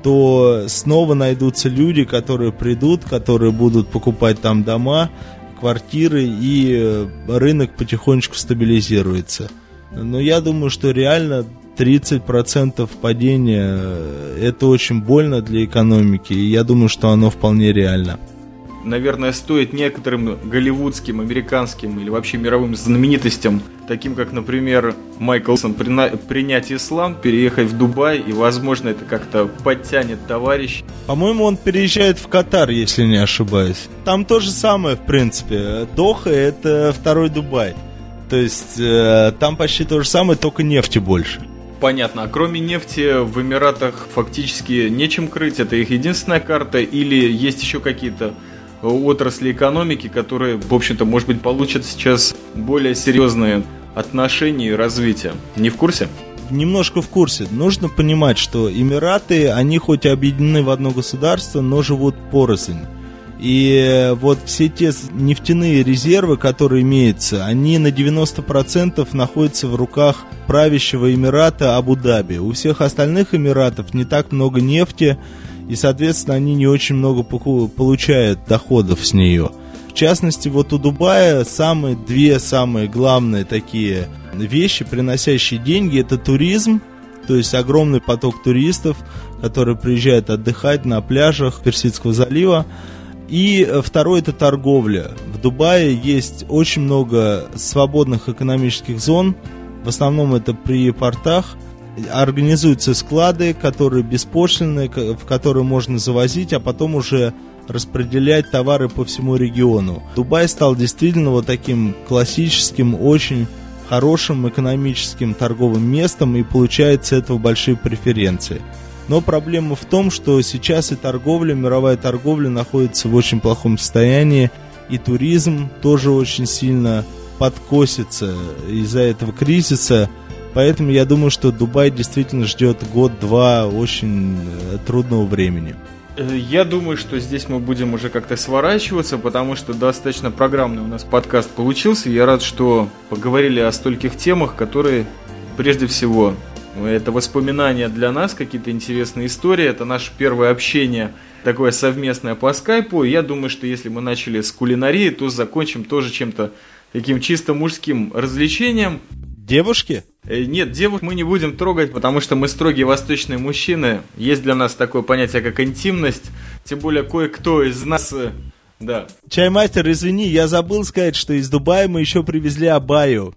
то снова найдутся люди, которые придут, которые будут покупать там дома, квартиры, и э, рынок потихонечку стабилизируется. Но я думаю, что реально 30% падения э, это очень больно для экономики, и я думаю, что оно вполне реально наверное, стоит некоторым голливудским, американским или вообще мировым знаменитостям, таким как, например, Майклсон, принять ислам, переехать в Дубай, и, возможно, это как-то подтянет товарищ. По-моему, он переезжает в Катар, если не ошибаюсь. Там то же самое, в принципе. Доха — это второй Дубай. То есть э, там почти то же самое, только нефти больше. Понятно. А кроме нефти в Эмиратах фактически нечем крыть. Это их единственная карта или есть еще какие-то отрасли экономики, которые, в общем-то, может быть, получат сейчас более серьезные отношения и развитие. Не в курсе? Немножко в курсе. Нужно понимать, что Эмираты, они хоть и объединены в одно государство, но живут порознь. И вот все те нефтяные резервы, которые имеются, они на 90% находятся в руках правящего Эмирата Абу-Даби. У всех остальных Эмиратов не так много нефти, и, соответственно, они не очень много получают доходов с нее. В частности, вот у Дубая самые две самые главные такие вещи, приносящие деньги, это туризм, то есть огромный поток туристов, которые приезжают отдыхать на пляжах Персидского залива. И второе это торговля. В Дубае есть очень много свободных экономических зон. В основном это при портах организуются склады, которые беспошлинные, в которые можно завозить, а потом уже распределять товары по всему региону. Дубай стал действительно вот таким классическим, очень хорошим экономическим торговым местом и получает с этого большие преференции. Но проблема в том, что сейчас и торговля, мировая торговля находится в очень плохом состоянии, и туризм тоже очень сильно подкосится из-за этого кризиса. Поэтому я думаю, что Дубай действительно ждет год-два очень э, трудного времени. Э, я думаю, что здесь мы будем уже как-то сворачиваться, потому что достаточно программный у нас подкаст получился. Я рад, что поговорили о стольких темах, которые прежде всего это воспоминания для нас, какие-то интересные истории. Это наше первое общение, такое совместное по скайпу. Я думаю, что если мы начали с кулинарии, то закончим тоже чем-то таким чисто мужским развлечением. Девушки? Э, нет, девушек мы не будем трогать, потому что мы строгие восточные мужчины. Есть для нас такое понятие, как интимность. Тем более кое-кто из нас... Э, да. Чаймастер, извини, я забыл сказать, что из Дубая мы еще привезли Абаю.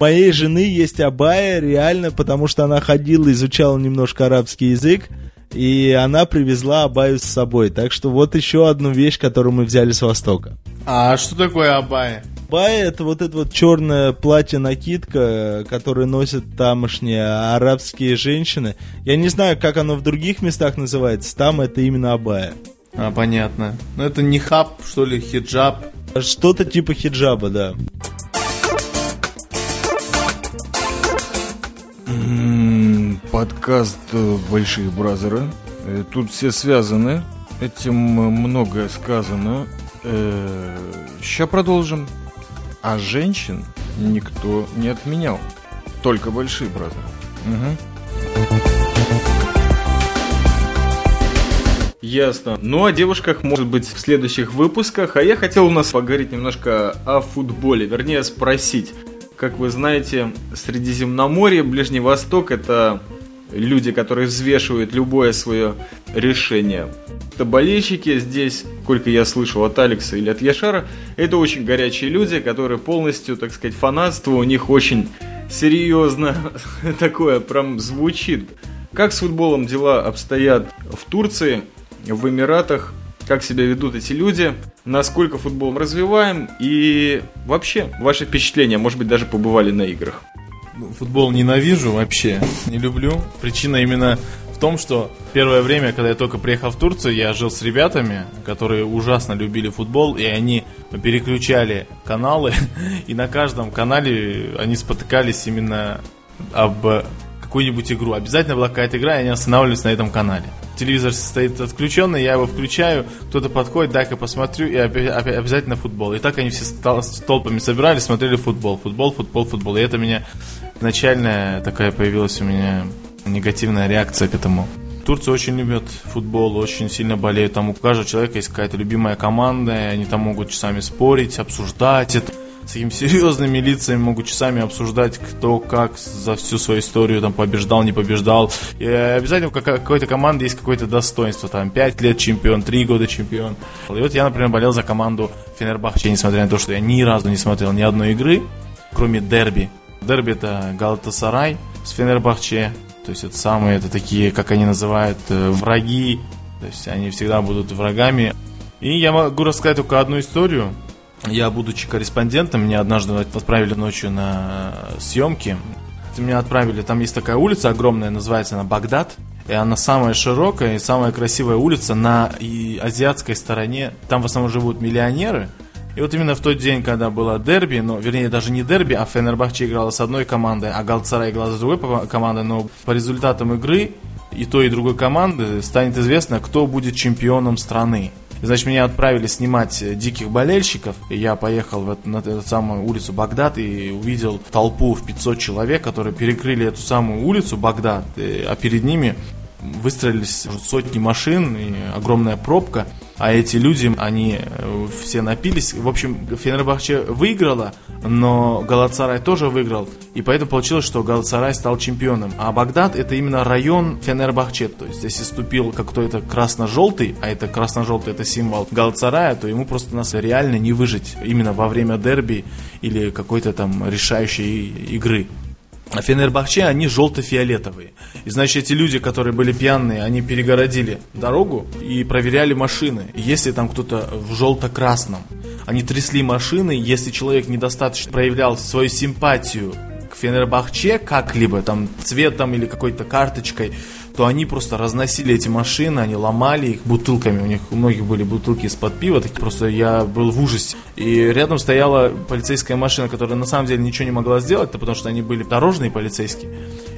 Моей жены есть Абая, реально, потому что она ходила, изучала немножко арабский язык, и она привезла Абаю с собой. Так что вот еще одну вещь, которую мы взяли с Востока. А что такое Абая? Бая это вот это вот черное платье-накидка, которое носят тамошние арабские женщины. Я не знаю, как оно в других местах называется. Там это именно абая. А, понятно. Ну это не хаб, что ли, хиджаб? Что-то типа хиджаба, да. Подкаст э, «Большие бразеры». Э, тут все связаны. Этим многое сказано. Сейчас э, продолжим. А женщин никто не отменял. Только большие бразеры. Угу. Ясно. Ну, о девушках, может быть, в следующих выпусках. А я хотел у нас поговорить немножко о футболе. Вернее, спросить. Как вы знаете, Средиземноморье, Ближний Восток – это люди, которые взвешивают любое свое решение. Это болельщики здесь, сколько я слышал от Алекса или от Яшара, это очень горячие люди, которые полностью, так сказать, фанатство у них очень серьезно (laughs) такое прям звучит. Как с футболом дела обстоят в Турции, в Эмиратах, как себя ведут эти люди, насколько футболом развиваем и вообще ваши впечатления, может быть, даже побывали на играх. Футбол ненавижу вообще, не люблю. Причина именно в том, что первое время, когда я только приехал в Турцию, я жил с ребятами, которые ужасно любили футбол, и они переключали каналы, (laughs) и на каждом канале они спотыкались именно об какую-нибудь игру. Обязательно была какая-то игра, и они останавливались на этом канале. Телевизор стоит отключенный, я его включаю, кто-то подходит, дай-ка посмотрю, и обязательно футбол. И так они все толпами собирались, смотрели футбол, футбол, футбол, футбол. И это меня начальная такая появилась у меня негативная реакция к этому. Турция очень любят футбол, очень сильно болеют. Там у каждого человека есть какая-то любимая команда, и они там могут часами спорить, обсуждать это с такими серьезными лицами могут часами обсуждать, кто как за всю свою историю там побеждал, не побеждал. И обязательно у какой-то команды есть какое-то достоинство. Там 5 лет чемпион, 3 года чемпион. И вот я, например, болел за команду Фенербахче, несмотря на то, что я ни разу не смотрел ни одной игры, кроме дерби. Дерби это Галатасарай с Фенербахче. То есть это самые, это такие, как они называют, э, враги. То есть они всегда будут врагами. И я могу рассказать только одну историю. Я, будучи корреспондентом, меня однажды отправили ночью на съемки. Меня отправили, там есть такая улица огромная, называется она Багдад. И она самая широкая и самая красивая улица на и азиатской стороне. Там в основном живут миллионеры. И вот именно в тот день, когда было дерби, ну, вернее, даже не дерби, а Фенербахче играла с одной командой, а Галцара играла с другой командой, но по результатам игры и той, и другой команды станет известно, кто будет чемпионом страны. Значит, меня отправили снимать э, диких болельщиков. И я поехал в, на эту самую улицу Багдад и увидел толпу в 500 человек, которые перекрыли эту самую улицу Багдад. И, а перед ними выстроились сотни машин и огромная пробка. А эти люди, они э, все напились. В общем, Фенербахче выиграла, но Галацарай тоже выиграл. И поэтому получилось, что Галацарай стал чемпионом. А Багдад это именно район Фенербахче. То есть, если ступил какой-то красно-желтый, а это красно-желтый это символ Галацарая, то ему просто нас реально не выжить именно во время дерби или какой-то там решающей игры. А Фенербахче, они желто-фиолетовые. И значит, эти люди, которые были пьяные, они перегородили дорогу и проверяли машины. если там кто-то в желто-красном, они трясли машины, если человек недостаточно проявлял свою симпатию к Фенербахче как-либо, там, цветом или какой-то карточкой, то они просто разносили эти машины, они ломали их бутылками. У них у многих были бутылки из-под пива, так просто я был в ужасе. И рядом стояла полицейская машина, которая на самом деле ничего не могла сделать, потому что они были дорожные полицейские.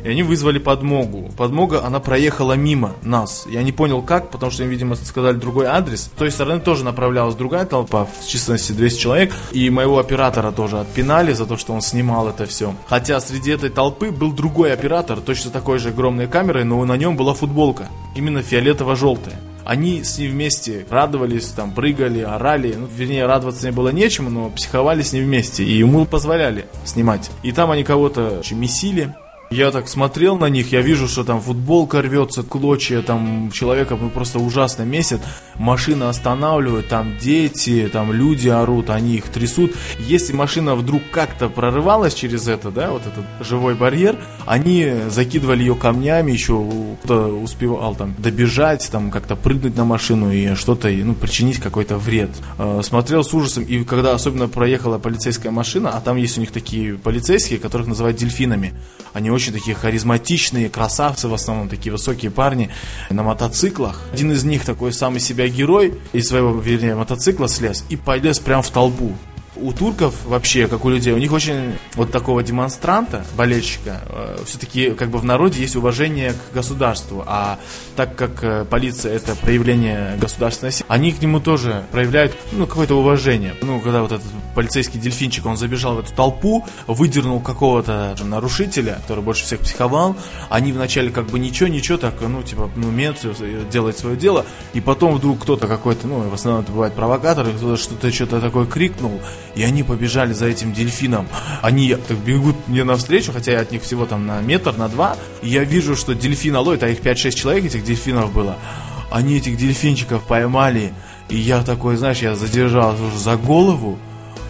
И они вызвали подмогу. Подмога, она проехала мимо нас. Я не понял как, потому что им, видимо, сказали другой адрес. С той стороны тоже направлялась другая толпа, в численности 200 человек. И моего оператора тоже отпинали за то, что он снимал это все. Хотя среди этой толпы был другой оператор, точно такой же огромной камерой, но на нем была футболка. Именно фиолетово-желтая. Они с ним вместе радовались, там, прыгали, орали. Ну, вернее, радоваться не было нечему, но психовали с ним вместе. И ему позволяли снимать. И там они кого-то месили, я так смотрел на них, я вижу, что там футболка рвется, клочья, там человека просто ужасно месят, машина останавливают, там дети, там люди орут, они их трясут. Если машина вдруг как-то прорывалась через это, да, вот этот живой барьер, они закидывали ее камнями, еще кто успевал там добежать, там как-то прыгнуть на машину и что-то, ну, причинить какой-то вред. Э, смотрел с ужасом, и когда особенно проехала полицейская машина, а там есть у них такие полицейские, которых называют дельфинами, они очень очень такие харизматичные, красавцы в основном, такие высокие парни на мотоциклах. Один из них такой самый себя герой из своего, вернее, мотоцикла слез и полез прямо в толпу у турков вообще, как у людей, у них очень вот такого демонстранта, болельщика, э, все-таки как бы в народе есть уважение к государству, а так как э, полиция это проявление государственной силы, они к нему тоже проявляют, ну, какое-то уважение. Ну, когда вот этот полицейский дельфинчик, он забежал в эту толпу, выдернул какого-то нарушителя, который больше всех психовал, они вначале как бы ничего, ничего, так, ну, типа, ну, мент делает свое дело, и потом вдруг кто-то какой-то, ну, в основном это бывает провокатор, кто-то что-то что-то такое крикнул, и они побежали за этим дельфином. Они так бегут мне навстречу, хотя я от них всего там на метр, на два. И я вижу, что дельфина ловит, а их 5-6 человек, этих дельфинов было. Они этих дельфинчиков поймали. И я такой, знаешь, я задержал уже за голову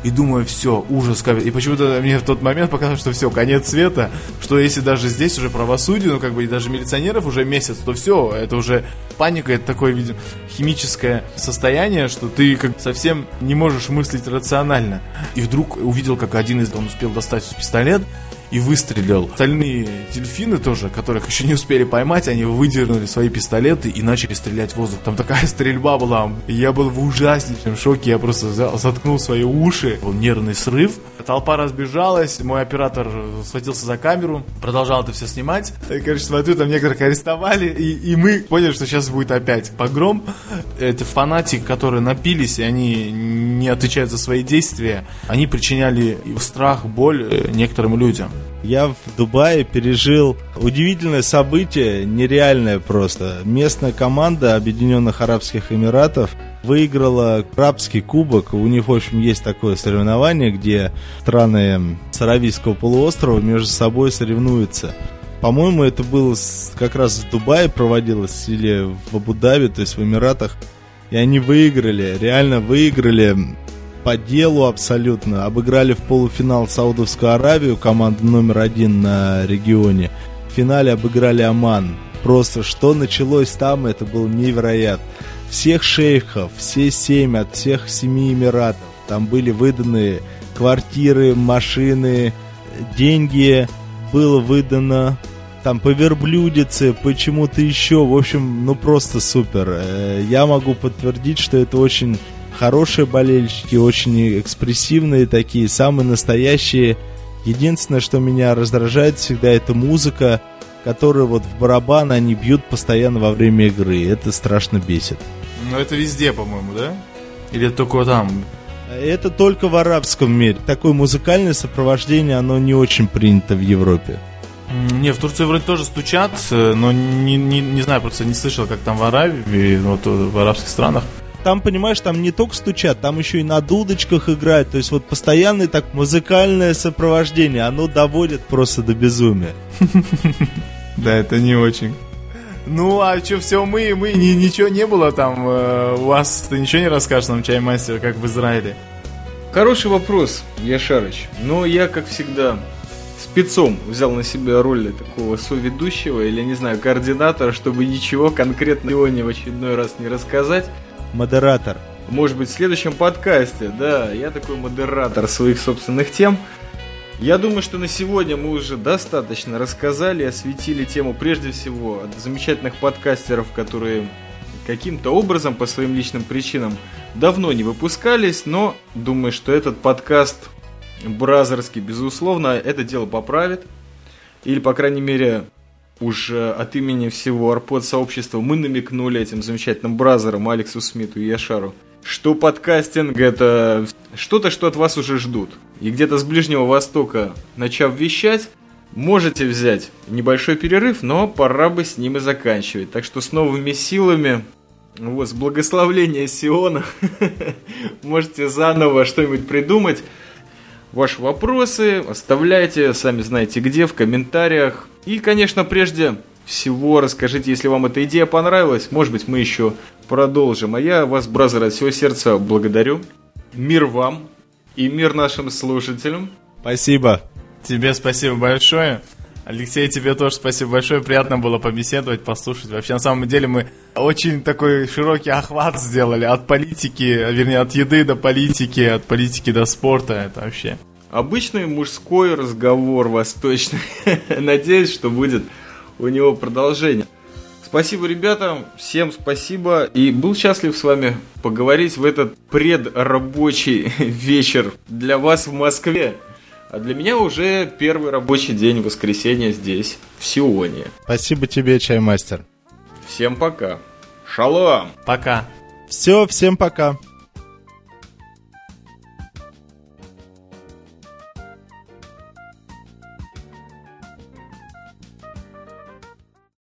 и думаю, все, ужас. И почему-то мне в тот момент показалось, что все, конец света, что если даже здесь уже правосудие, ну как бы и даже милиционеров уже месяц, то все, это уже паника, это такое, видимо, химическое состояние, что ты как совсем не можешь мыслить рационально. И вдруг увидел, как один из, он успел достать пистолет, и выстрелил. Остальные дельфины тоже, которых еще не успели поймать, они выдернули свои пистолеты и начали стрелять в воздух. Там такая (laughs) стрельба была. Я был в ужаснейшем шоке. Я просто взял, заткнул свои уши. Был нервный срыв. Толпа разбежалась. Мой оператор схватился за камеру. Продолжал это все снимать. И, короче, смотрю, там некоторых арестовали. И, и мы поняли, что сейчас будет опять погром. Это фанатики, которые напились, и они не отвечают за свои действия. Они причиняли страх, боль э, некоторым людям. Я в Дубае пережил удивительное событие, нереальное просто. Местная команда Объединенных Арабских Эмиратов выиграла арабский кубок. У них, в общем, есть такое соревнование, где страны Саравийского полуострова между собой соревнуются. По-моему, это было как раз в Дубае проводилось или в Абу-Даби, то есть в Эмиратах. И они выиграли, реально выиграли по делу абсолютно. Обыграли в полуфинал Саудовскую Аравию, команду номер один на регионе. В финале обыграли Оман. Просто что началось там, это было невероятно. Всех шейхов, все семь от всех семи эмиратов. Там были выданы квартиры, машины, деньги. Было выдано там по верблюдице, почему-то еще. В общем, ну просто супер. Э, я могу подтвердить, что это очень хорошие болельщики, очень экспрессивные такие, самые настоящие. Единственное, что меня раздражает всегда, это музыка, которую вот в барабан они бьют постоянно во время игры. Это страшно бесит. Но это везде, по-моему, да? Или только там? Это только в арабском мире. Такое музыкальное сопровождение, оно не очень принято в Европе. Не, в Турции вроде тоже стучат, э, но не, не, не знаю, просто не слышал, как там в Аравии, вот в арабских странах там, понимаешь, там не только стучат, там еще и на дудочках играют. То есть вот постоянное так музыкальное сопровождение, оно доводит просто до безумия. Да, это не очень. Ну, а что, все мы, мы, ни, ничего не было там. Э, у вас ты ничего не расскажешь нам, чаймастер, как в Израиле? Хороший вопрос, Яшарыч. Но я, как всегда, спецом взял на себя роль такого соведущего или, не знаю, координатора, чтобы ничего конкретного в очередной раз не рассказать модератор. Может быть, в следующем подкасте, да, я такой модератор своих собственных тем. Я думаю, что на сегодня мы уже достаточно рассказали, осветили тему прежде всего от замечательных подкастеров, которые каким-то образом по своим личным причинам давно не выпускались, но думаю, что этот подкаст бразерский, безусловно, это дело поправит. Или, по крайней мере, уже от имени всего арпод сообщества мы намекнули этим замечательным бразерам Алексу Смиту и Яшару, что подкастинг это что-то, что от вас уже ждут. И где-то с Ближнего Востока, начав вещать, можете взять небольшой перерыв, но пора бы с ним и заканчивать. Так что с новыми силами, вот, с благословления Сиона, (laughs) можете заново что-нибудь придумать. Ваши вопросы оставляйте, сами знаете где, в комментариях. И, конечно, прежде всего расскажите, если вам эта идея понравилась, может быть, мы еще продолжим. А я вас, бразер, от всего сердца благодарю. Мир вам и мир нашим слушателям. Спасибо. Тебе спасибо большое. Алексей, тебе тоже спасибо большое. Приятно было побеседовать, послушать. Вообще, на самом деле, мы очень такой широкий охват сделали от политики, вернее, от еды до политики, от политики до спорта. Это вообще Обычный мужской разговор восточный. (laughs) Надеюсь, что будет у него продолжение. Спасибо, ребята, всем спасибо. И был счастлив с вами поговорить в этот предрабочий (laughs) вечер для вас в Москве. А для меня уже первый рабочий день воскресенья здесь, в Сионе. Спасибо тебе, чаймастер. Всем пока. Шалом. Пока. Все, всем пока.